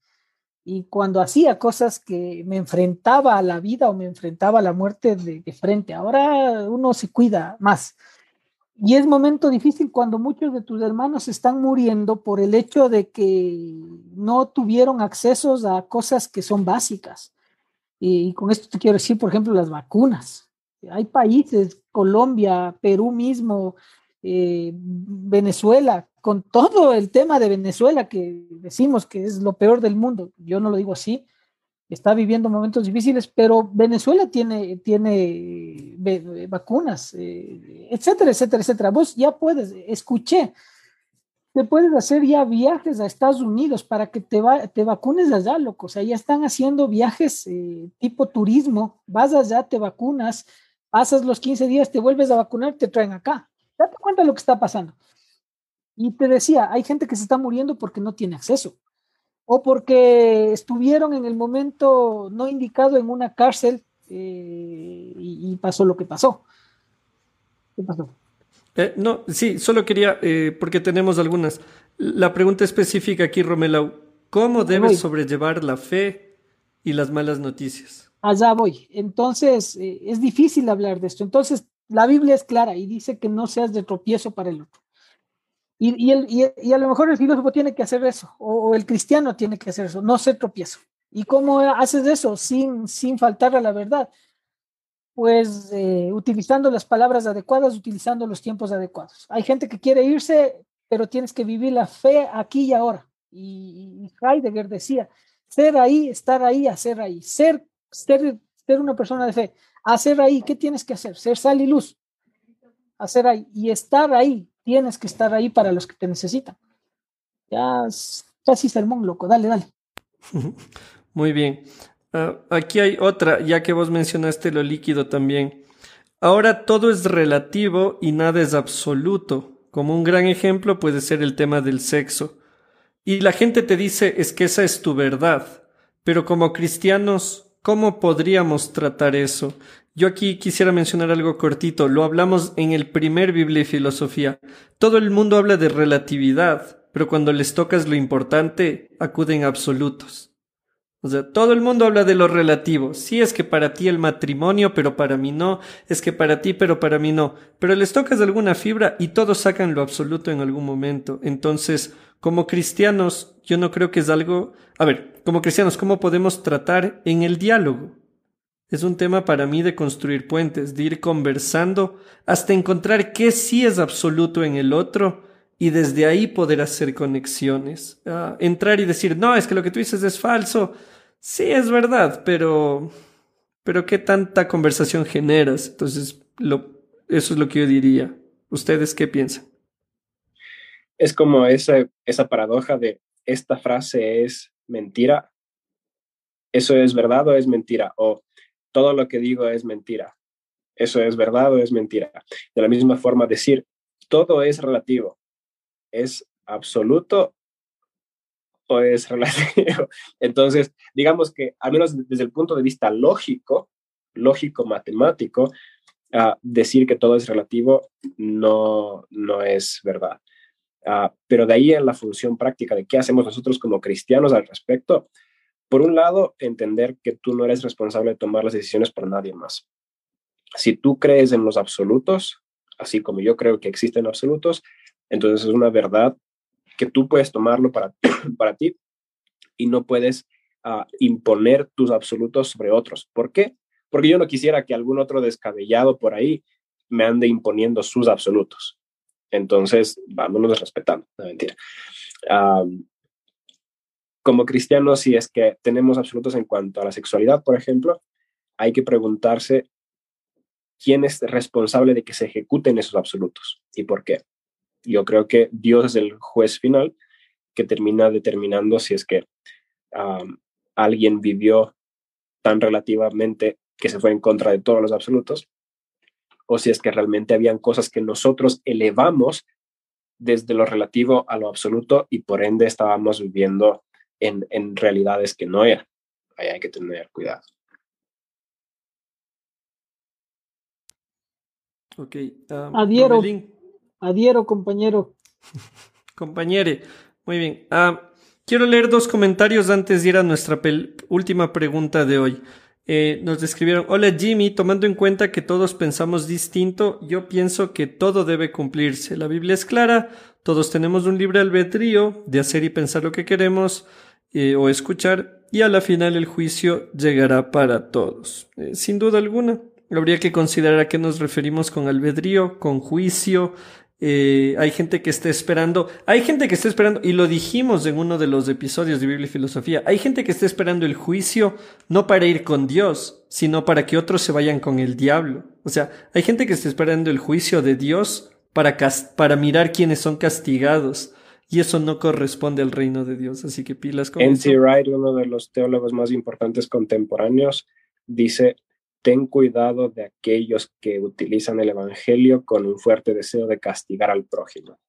y cuando hacía cosas que me enfrentaba a la vida o me enfrentaba a la muerte de, de, frente. Ahora uno se cuida más. Y es momento difícil cuando muchos de tus hermanos están muriendo por el hecho de que no tuvieron accesos a cosas que son básicas. Y, con esto te quiero decir, por ejemplo, las vacunas. Hay países, Colombia, Perú mismo, eh, Venezuela, con todo el tema de Venezuela que decimos que es lo peor del mundo, yo no lo digo así, está viviendo momentos difíciles, pero Venezuela tiene, tiene vacunas, eh, etcétera, etcétera, etcétera. Vos ya puedes, escuché, te puedes hacer ya viajes a Estados Unidos para que te, te vacunes allá, loco. O sea, ya están haciendo viajes eh, tipo turismo, vas allá, te vacunas, pasas los 15 días, te vuelves a vacunar, te traen acá. Date cuenta de lo que está pasando. Y te decía, hay gente que se está muriendo porque no tiene acceso o porque estuvieron en el momento no indicado en una cárcel eh, y, y, pasó lo que pasó. ¿Qué pasó? Eh, no, sí, solo quería, eh, porque tenemos algunas. La pregunta específica aquí, Romelau, ¿cómo debes sobrellevar la fe y las malas noticias? Allá voy. Entonces, eh, es difícil hablar de esto. Entonces, la Biblia es clara y dice que no seas de tropiezo para el otro. Y, el, y, a lo mejor el filósofo tiene que hacer eso, o, el cristiano tiene que hacer eso, no ser tropiezo. ¿Y cómo haces eso sin, sin faltar a la verdad? Pues eh, utilizando las palabras adecuadas, utilizando los tiempos adecuados. Hay gente que quiere irse, pero tienes que vivir la fe aquí y ahora. Y, y Heidegger decía, ser ahí, estar ahí, hacer ahí. Ser, ser, ser una persona de fe. Hacer ahí, ¿qué tienes que hacer? Ser sal y luz. Hacer ahí. Y estar ahí, tienes que estar ahí para los que te necesitan. Ya casi sermón, loco. Dale, dale. Muy bien. Uh, aquí hay otra, ya que vos mencionaste lo líquido también. Ahora todo es relativo y nada es absoluto. Como un gran ejemplo puede ser el tema del sexo. Y la gente te dice es que esa es tu verdad. Pero como cristianos, ¿cómo podríamos tratar eso? Yo aquí quisiera mencionar algo cortito. Lo hablamos en el primer Biblia y Filosofía. Todo el mundo habla de relatividad, pero cuando les tocas lo importante, acuden a absolutos. O sea, todo el mundo habla de lo relativo. Sí es que para ti el matrimonio, pero para mí no. Es que para ti, pero para mí no. Pero les tocas alguna fibra y todos sacan lo absoluto en algún momento. Entonces, como cristianos, yo no creo que es algo... A ver, como cristianos, ¿cómo podemos tratar en el diálogo? Es un tema para mí de construir puentes, de ir conversando hasta encontrar qué sí es absoluto en el otro y desde ahí poder hacer conexiones. Uh, entrar y decir, no, es que lo que tú dices es falso. Sí, es verdad, pero, pero ¿qué tanta conversación generas? Entonces, eso es lo que yo diría. ¿Ustedes qué piensan? Es como esa, esa paradoja de esta frase es mentira. ¿Eso es verdad o es mentira? O todo lo que digo es mentira. ¿Eso es verdad o es mentira? De la misma forma, decir todo es relativo. ¿Es absoluto o es relativo? Entonces, digamos que, al menos desde el punto de vista lógico, lógico matemático, uh, decir que todo es relativo no, no es verdad. Uh, pero de ahí en la función práctica de qué hacemos nosotros como cristianos al respecto, por un lado, entender que tú no eres responsable de tomar las decisiones por nadie más. Si tú crees en los absolutos, así como yo creo que existen absolutos, entonces es una verdad que tú puedes tomarlo para, para ti y no puedes uh, imponer tus absolutos sobre otros. ¿Por qué? Porque yo no quisiera que algún otro descabellado por ahí me ande imponiendo sus absolutos. Entonces, vámonos respetando, no mentira. Um, como cristianos, si es que tenemos absolutos en cuanto a la sexualidad, por ejemplo, hay que preguntarse quién es responsable de que se ejecuten esos absolutos y por qué. Yo creo que Dios es el juez final que termina determinando si es que alguien vivió tan relativamente que se fue en contra de todos los absolutos, o si es que realmente habían cosas que nosotros elevamos desde lo relativo a lo absoluto y por ende estábamos viviendo en, en realidades que no eran. Ahí hay que tener cuidado. Ok. adhiero, adhiero, compañero. Compañere, muy bien. quiero leer dos comentarios antes de ir a nuestra última pregunta de hoy. Eh, nos describieron, hola Jimmy, tomando en cuenta que todos pensamos distinto, yo pienso que todo debe cumplirse. La Biblia es clara, todos tenemos un libre albedrío de hacer y pensar lo que queremos eh, o escuchar, y a la final el juicio llegará para todos. Eh, sin duda alguna, habría que considerar a qué nos referimos con albedrío, con juicio, eh, hay gente que está esperando, hay gente que está esperando, y lo dijimos en uno de los episodios de Biblia y Filosofía, hay gente que está esperando el juicio no para ir con Dios, sino para que otros se vayan con el diablo. O sea, hay gente que está esperando el juicio de Dios para, para mirar quiénes son castigados. Y eso no corresponde al reino de Dios, así que pilas con N.T. Wright, uno de los teólogos más importantes contemporáneos, dice, ten cuidado de aquellos que utilizan el Evangelio con un fuerte deseo de castigar al prójimo.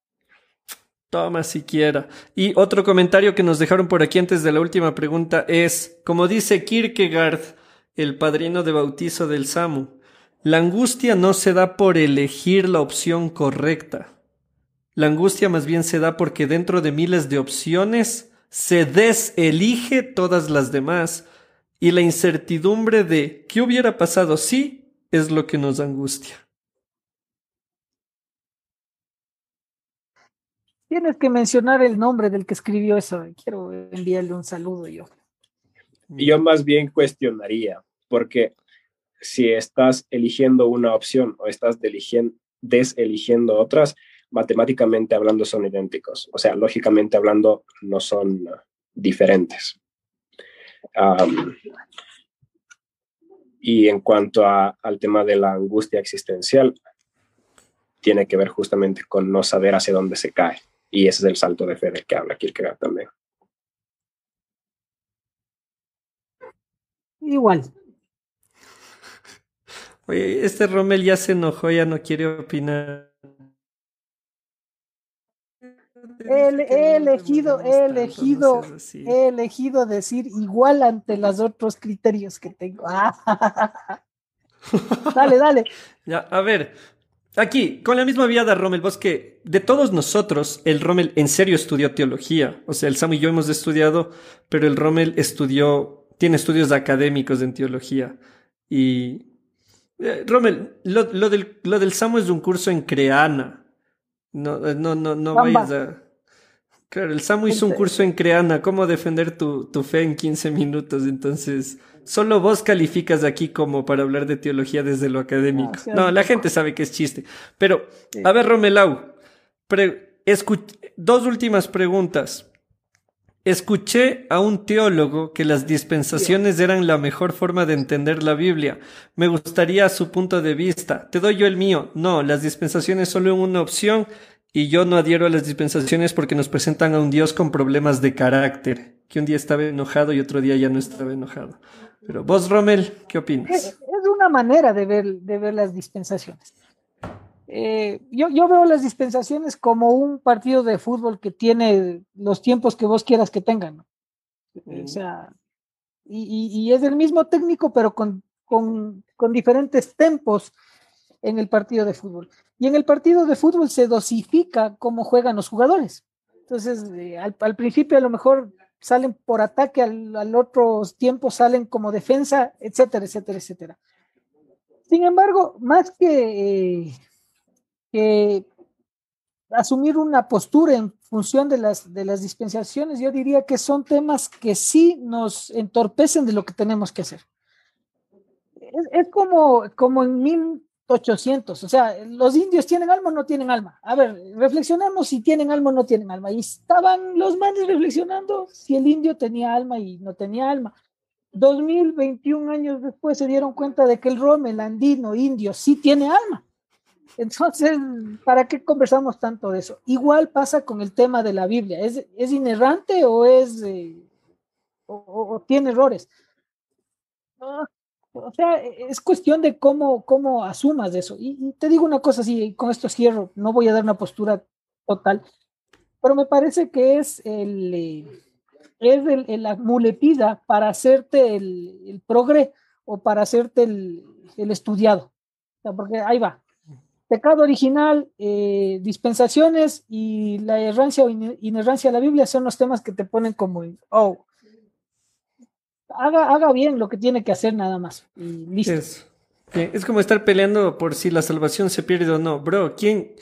Toma siquiera. Y otro comentario que nos dejaron por aquí antes de la última pregunta es, como dice Kierkegaard, el padrino de bautizo del Samu, la angustia no se da por elegir la opción correcta. La angustia más bien se da porque dentro de miles de opciones se deselige todas las demás y la incertidumbre de qué hubiera pasado si es lo que nos angustia. Tienes que mencionar el nombre del que escribió eso. Quiero enviarle un saludo yo. Yo más bien cuestionaría, porque si estás eligiendo una opción o estás deseligiendo otras, matemáticamente hablando son idénticos. O sea, lógicamente hablando no son diferentes y en cuanto al tema de la angustia existencial, tiene que ver justamente con no saber hacia dónde se cae. Y ese es el salto de fe del que habla Kierkegaard también. Igual. Oye, este Rommel ya se enojó, ya no quiere opinar. He, elegido, he elegido, he elegido decir igual ante los otros criterios que tengo. dale, dale. Ya, a ver, aquí, con la misma vía de Rommel, vos que de todos nosotros, el Rommel en serio estudió teología. O sea, el Samu y yo hemos estudiado, pero el Rommel estudió, tiene estudios académicos en teología. Y eh, Rommel, lo, del, lo del Samu es un curso en Creana. No, no, no, no vayas a. Claro, el Samu hizo un curso en Creana, cómo defender tu, tu, fe en 15 minutos, entonces solo vos calificas aquí como para hablar de teología desde lo académico. Ah, no, la gente sabe que es chiste. Pero, a ver, Romelau, dos últimas preguntas. Escuché a un teólogo que las dispensaciones eran la mejor forma de entender la Biblia. Me gustaría su punto de vista. Te doy yo el mío. No, las dispensaciones solo una opción y yo no adhiero a las dispensaciones porque nos presentan a un Dios con problemas de carácter, que un día estaba enojado y otro día ya no estaba enojado. Pero vos, Rommel, ¿qué opinas? Es, una manera de ver, de ver las dispensaciones. Eh, yo, yo, veo las dispensaciones como un partido de fútbol que tiene los tiempos que vos quieras que tengan. O sea, y, y, es el mismo técnico, pero con, con, con diferentes tempos en el partido de fútbol. Y en el partido de fútbol se dosifica cómo juegan los jugadores. Entonces, eh, al, principio a lo mejor salen por ataque, al, al otro tiempo salen como defensa, etcétera, etcétera, etcétera. Sin embargo, más que, eh, que asumir una postura en función de las, de las dispensaciones, yo diría que son temas que sí nos entorpecen de lo que tenemos que hacer. Es, como, como en 1800, o sea, los indios tienen alma o no tienen alma. A ver, reflexionemos si tienen alma o no tienen alma. Y estaban los manes reflexionando si el indio tenía alma y no tenía alma. 2021 años después se dieron cuenta de que el rom, el andino, indio, sí tiene alma. Entonces, ¿para qué conversamos tanto de eso? Igual pasa con el tema de la Biblia. ¿Es, es inerrante o es eh, o, tiene errores? O sea, es cuestión de cómo, cómo asumas eso. Y, te digo una cosa así, con esto cierro, no voy a dar una postura total, pero me parece que es el, eh, es el, el, la para hacerte el, el progre o para hacerte el, el estudiado. O sea, porque ahí va, pecado original, eh, dispensaciones y la errancia o inerrancia de la Biblia son los temas que te ponen como, oh, haga, haga bien lo que tiene que hacer nada más. Y listo. Es, es como estar peleando por si la salvación se pierde o no. Bro, ¿quién,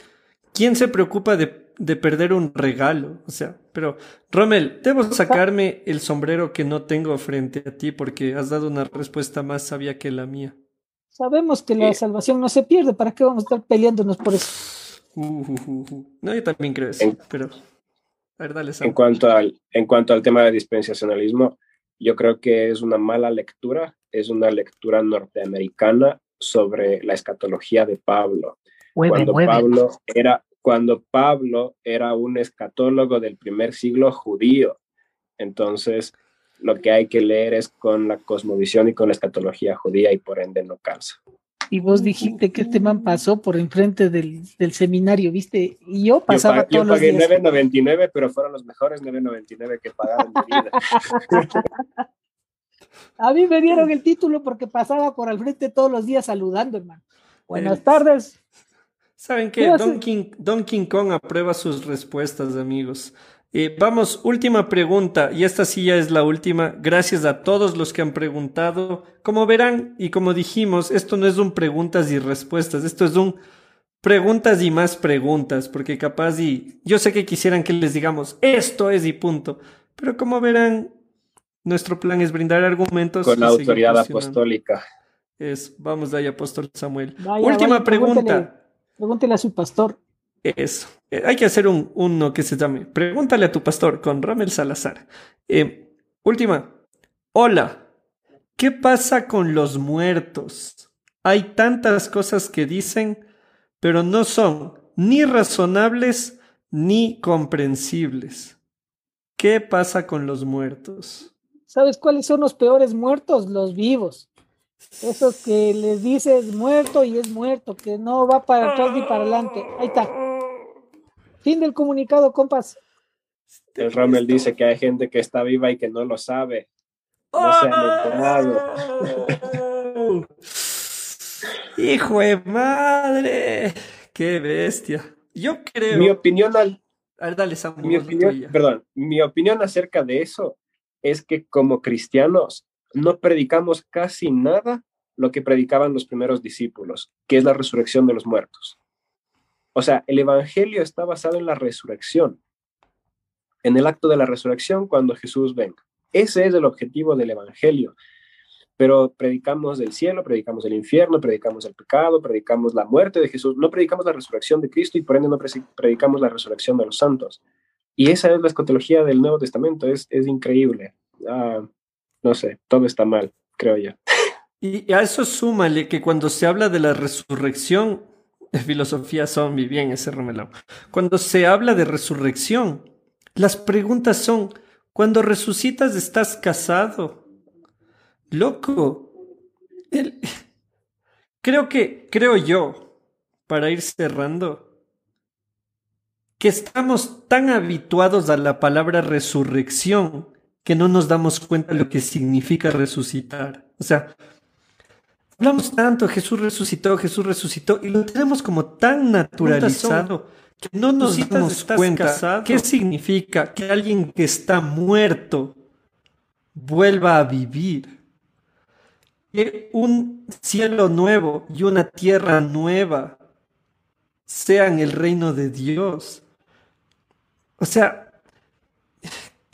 quién se preocupa de, de perder un regalo? O sea, pero Rommel, debo sacarme el sombrero que no tengo frente a ti porque has dado una respuesta más sabia que la mía. Sabemos que la salvación no se pierde, ¿para qué vamos a estar peleándonos por eso? Uh, uh, uh, no, yo también creo eso, en, pero a ver, dale, Sam. En cuanto, al, en cuanto al tema de dispensacionalismo, yo creo que es una mala lectura, es una lectura norteamericana sobre la escatología de Pablo. Mueve, cuando mueve. Pablo era cuando Pablo era un escatólogo del primer siglo judío. Entonces, lo que hay que leer es con la cosmovisión y con la escatología judía y por ende no calza. Y vos dijiste que este man pasó por enfrente del, del seminario, ¿viste? Y yo pasaba yo, todos yo pagué los días. 9.99, pero fueron los mejores 9.99 que en mi vida. A mí me dieron el título porque pasaba por al frente todos los días saludando, hermano. Buenas tardes. ¿Saben qué? Don King, Don King Kong aprueba sus respuestas, amigos. Eh, vamos, última pregunta, y esta sí ya es la última. Gracias a todos los que han preguntado. Como verán, y como dijimos, esto no es un preguntas y respuestas, esto es un preguntas y más preguntas, porque capaz y yo sé que quisieran que les digamos esto es y punto, pero como verán, nuestro plan es brindar argumentos. Con la autoridad apostólica. Es, vamos de ahí, apóstol Samuel. Vaya, última vaya, pregunta. Pregúntele, pregúntele a su pastor. Eso. Eh, hay que hacer un, uno que se llame Pregúntale a tu pastor con Ramel Salazar. Eh, última. Hola. ¿Qué pasa con los muertos? Hay tantas cosas que dicen, pero no son ni razonables ni comprensibles. ¿Qué pasa con los muertos? ¿Sabes cuáles son los peores muertos? Los vivos. Esos que les dices muerto y es muerto, que no va para atrás ni para adelante. Ahí está. Fin del comunicado, compas. El Rommel dice que hay gente que está viva y que no lo sabe. No se han enterado. Hijo de madre. Qué bestia. Yo creo. Mi opinión al. A ver, dale, Samuel, mi opinión, perdón, mi opinión acerca de eso es que como cristianos no predicamos casi nada lo que predicaban los primeros discípulos, que es la resurrección de los muertos. O sea, el Evangelio está basado en la resurrección, en el acto de la resurrección cuando Jesús venga. Ese es el objetivo del Evangelio. Pero predicamos del cielo, predicamos del infierno, predicamos el pecado, predicamos la muerte de Jesús, no predicamos la resurrección de Cristo y por ende no predicamos la resurrección de los santos. Y esa es la escatología del Nuevo Testamento, es, es increíble. Ah, no sé, todo está mal, creo yo. Y a eso súmale que cuando se habla de la resurrección, de filosofía zombie, bien ese Romelao, cuando se habla de resurrección, las preguntas son, cuando resucitas estás casado. Loco. El... Creo que, creo yo, para ir cerrando, que estamos tan habituados a la palabra resurrección que no nos damos cuenta de lo que significa resucitar. O sea, hablamos tanto, Jesús resucitó, Jesús resucitó, y lo tenemos como tan naturalizado que no nos damos cuenta casado. qué significa que alguien que está muerto vuelva a vivir. que un cielo nuevo y una tierra nueva sean el reino de Dios. O sea,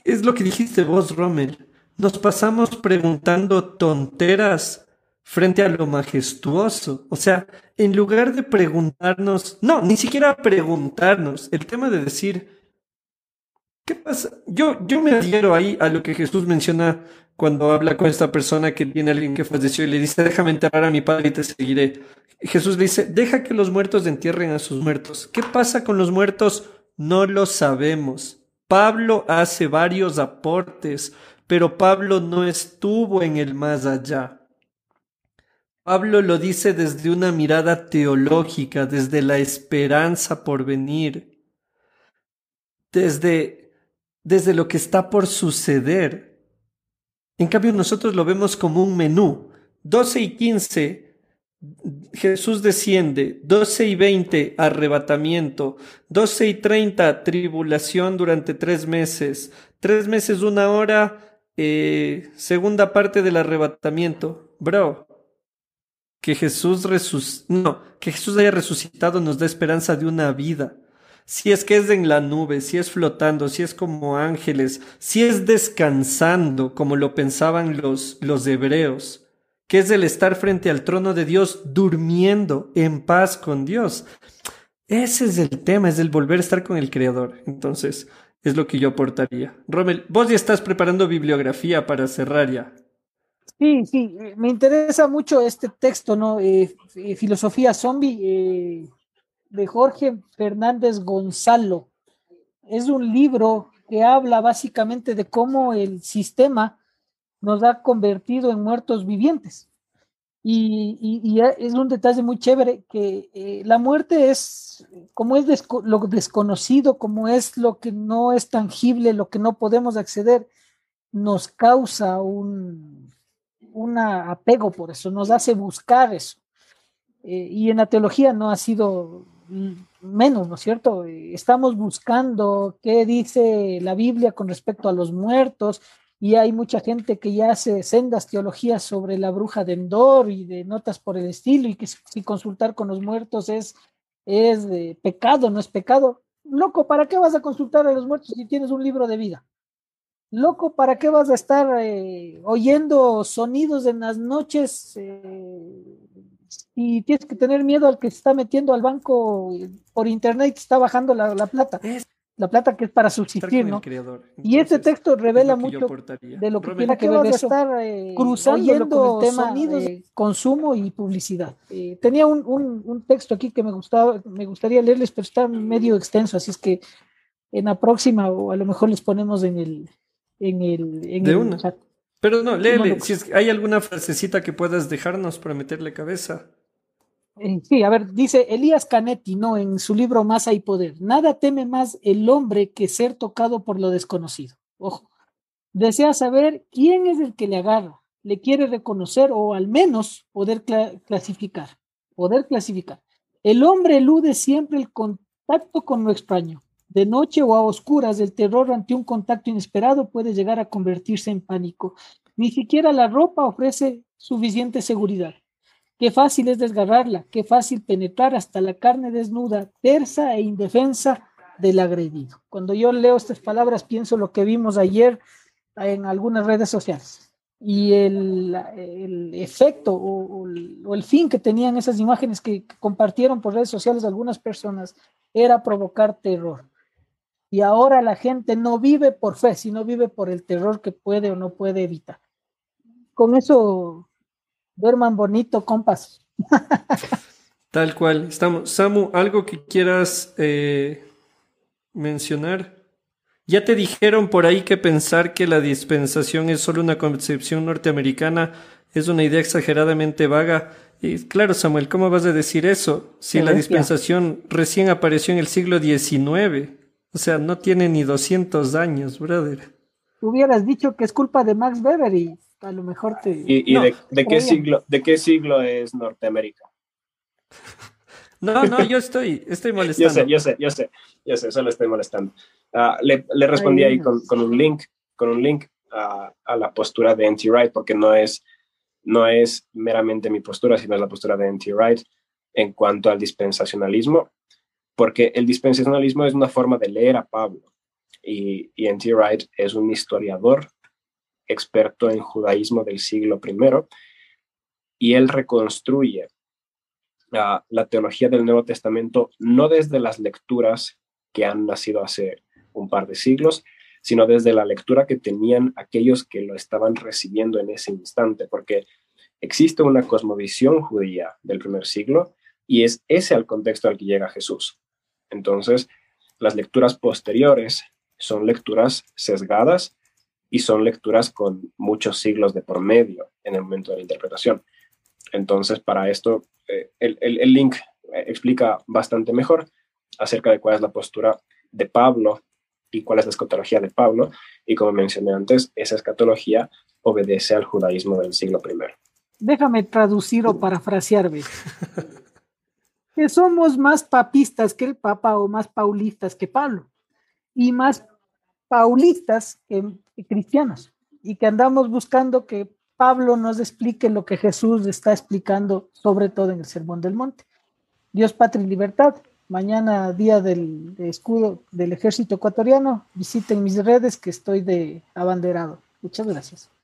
es lo que dijiste vos, Rommel. Nos pasamos preguntando tonteras frente a lo majestuoso. O sea, en lugar de preguntarnos, no, ni siquiera preguntarnos, el tema de decir, ¿qué pasa? Yo, yo me adhiero ahí a lo que Jesús menciona cuando habla con esta persona que tiene alguien que falleció y le dice, déjame enterrar a mi padre y te seguiré. Jesús le dice, deja que los muertos entierren a sus muertos. ¿Qué pasa con los muertos? No lo sabemos. Pablo hace varios aportes, pero Pablo no estuvo en el más allá. Pablo lo dice desde una mirada teológica, desde la esperanza por venir, desde, desde lo que está por suceder. En cambio, nosotros lo vemos como un menú. 12 y 15, Jesús desciende. 12 y 20, arrebatamiento. 12 y 30, tribulación durante tres meses. Tres meses, una hora, eh, segunda parte del arrebatamiento. Bro, que Jesús no, que Jesús haya resucitado nos da esperanza de una vida. Si es que es en la nube, si es flotando, si es como ángeles, si es descansando, como lo pensaban los, los hebreos, que es el estar frente al trono de Dios durmiendo en paz con Dios. Ese es el tema, es el volver a estar con el Creador. Entonces, es lo que yo aportaría. Rommel, vos ya estás preparando bibliografía para cerrar ya. Sí, sí, eh, me interesa mucho este texto, ¿no? Eh, eh, Filosofía Zombie de Jorge Fernández Gonzalo. Es un libro que habla básicamente de cómo el sistema nos ha convertido en muertos vivientes. Y, es un detalle muy chévere que la muerte es, como es lo desconocido, como es lo que no es tangible, lo que no podemos acceder, nos causa un, un apego por eso, nos hace buscar eso. Eh, y en la teología no ha sido menos, ¿no es cierto? Eh, estamos buscando qué dice la Biblia con respecto a los muertos y hay mucha gente que ya hace sendas teologías sobre la bruja de Endor y de notas por el estilo y que si consultar con los muertos es, es pecado, no es pecado. Loco, ¿para qué vas a consultar a los muertos si tienes un libro de vida? Loco, ¿para qué vas a estar eh, oyendo sonidos en las noches eh, y tienes que tener miedo al que se está metiendo al banco por internet y te está bajando la, plata? La plata que es para subsistir, ¿no? y este texto revela mucho de lo que tiene que ver estar eh, cruzando con el tema sonidos, consumo y publicidad. tenía un, un, texto aquí que me gustaba, me gustaría leerles, pero está medio extenso, así es que en la próxima o a lo mejor les ponemos en el, en el, de una. Pero no, léele, si hay alguna frasecita que puedas dejarnos para meterle cabeza. Eh, sí, a ver, dice Elías Canetti, ¿no? En su libro Más hay poder. Nada teme más el hombre que ser tocado por lo desconocido. Ojo. Desea saber quién es el que le agarra, le quiere reconocer o al menos poder clasificar. Poder clasificar. El hombre elude siempre el contacto con lo extraño. De noche o a oscuras, el terror ante un contacto inesperado puede llegar a convertirse en pánico. Ni siquiera la ropa ofrece suficiente seguridad. Qué fácil es desgarrarla, qué fácil penetrar hasta la carne desnuda, tersa e indefensa del agredido. Cuando yo leo estas palabras pienso lo que vimos ayer en algunas redes sociales y el, efecto o, el fin que tenían esas imágenes que compartieron por redes sociales algunas personas era provocar terror. Y ahora la gente no vive por fe, sino vive por el terror que puede o no puede evitar. Con eso, duerman bonito, compas. Tal cual. Estamos. Samu, ¿algo que quieras eh, mencionar? Ya te dijeron por ahí que pensar que la dispensación es solo una concepción norteamericana es una idea exageradamente vaga. Y claro, Samuel, ¿cómo vas a decir eso? Si la dispensación recién apareció en el siglo XIX. O sea, no tiene ni 200 años, brother. Hubieras dicho que es culpa de Max Weber y a lo mejor te... ¿Y, de, qué siglo, de qué siglo es Norteamérica? No, no, yo estoy, estoy molestando. yo sé, yo sé, yo sé, yo sé, solo estoy molestando. Ah, le, respondí ahí con, un link, con un link a, la postura de Anti-Right, porque no es, no es meramente mi postura, sino es la postura de N.T. Wright en cuanto al dispensacionalismo, porque el dispensacionalismo es una forma de leer a Pablo y, y N.T. Wright es un historiador experto en judaísmo del siglo I y él reconstruye uh, la teología del Nuevo Testamento no desde las lecturas que han nacido hace un par de siglos, sino desde la lectura que tenían aquellos que lo estaban recibiendo en ese instante, porque existe una cosmovisión judía del primer siglo y es ese el contexto al que llega Jesús. Entonces, las lecturas posteriores son lecturas sesgadas y son lecturas con muchos siglos de por medio en el momento de la interpretación. Entonces, para esto, eh, el, el, link eh, explica bastante mejor acerca de cuál es la postura de Pablo y cuál es la escatología de Pablo. Y como mencioné antes, esa escatología obedece al judaísmo del siglo I. Déjame traducir o parafrasear, que somos más papistas que el Papa o más paulistas que Pablo y más paulistas que, cristianos y que andamos buscando que Pablo nos explique lo que Jesús está explicando, sobre todo en el Sermón del Monte. Dios, patria y libertad. Mañana, día del escudo del ejército ecuatoriano, visiten mis redes que estoy de abanderado. Muchas gracias.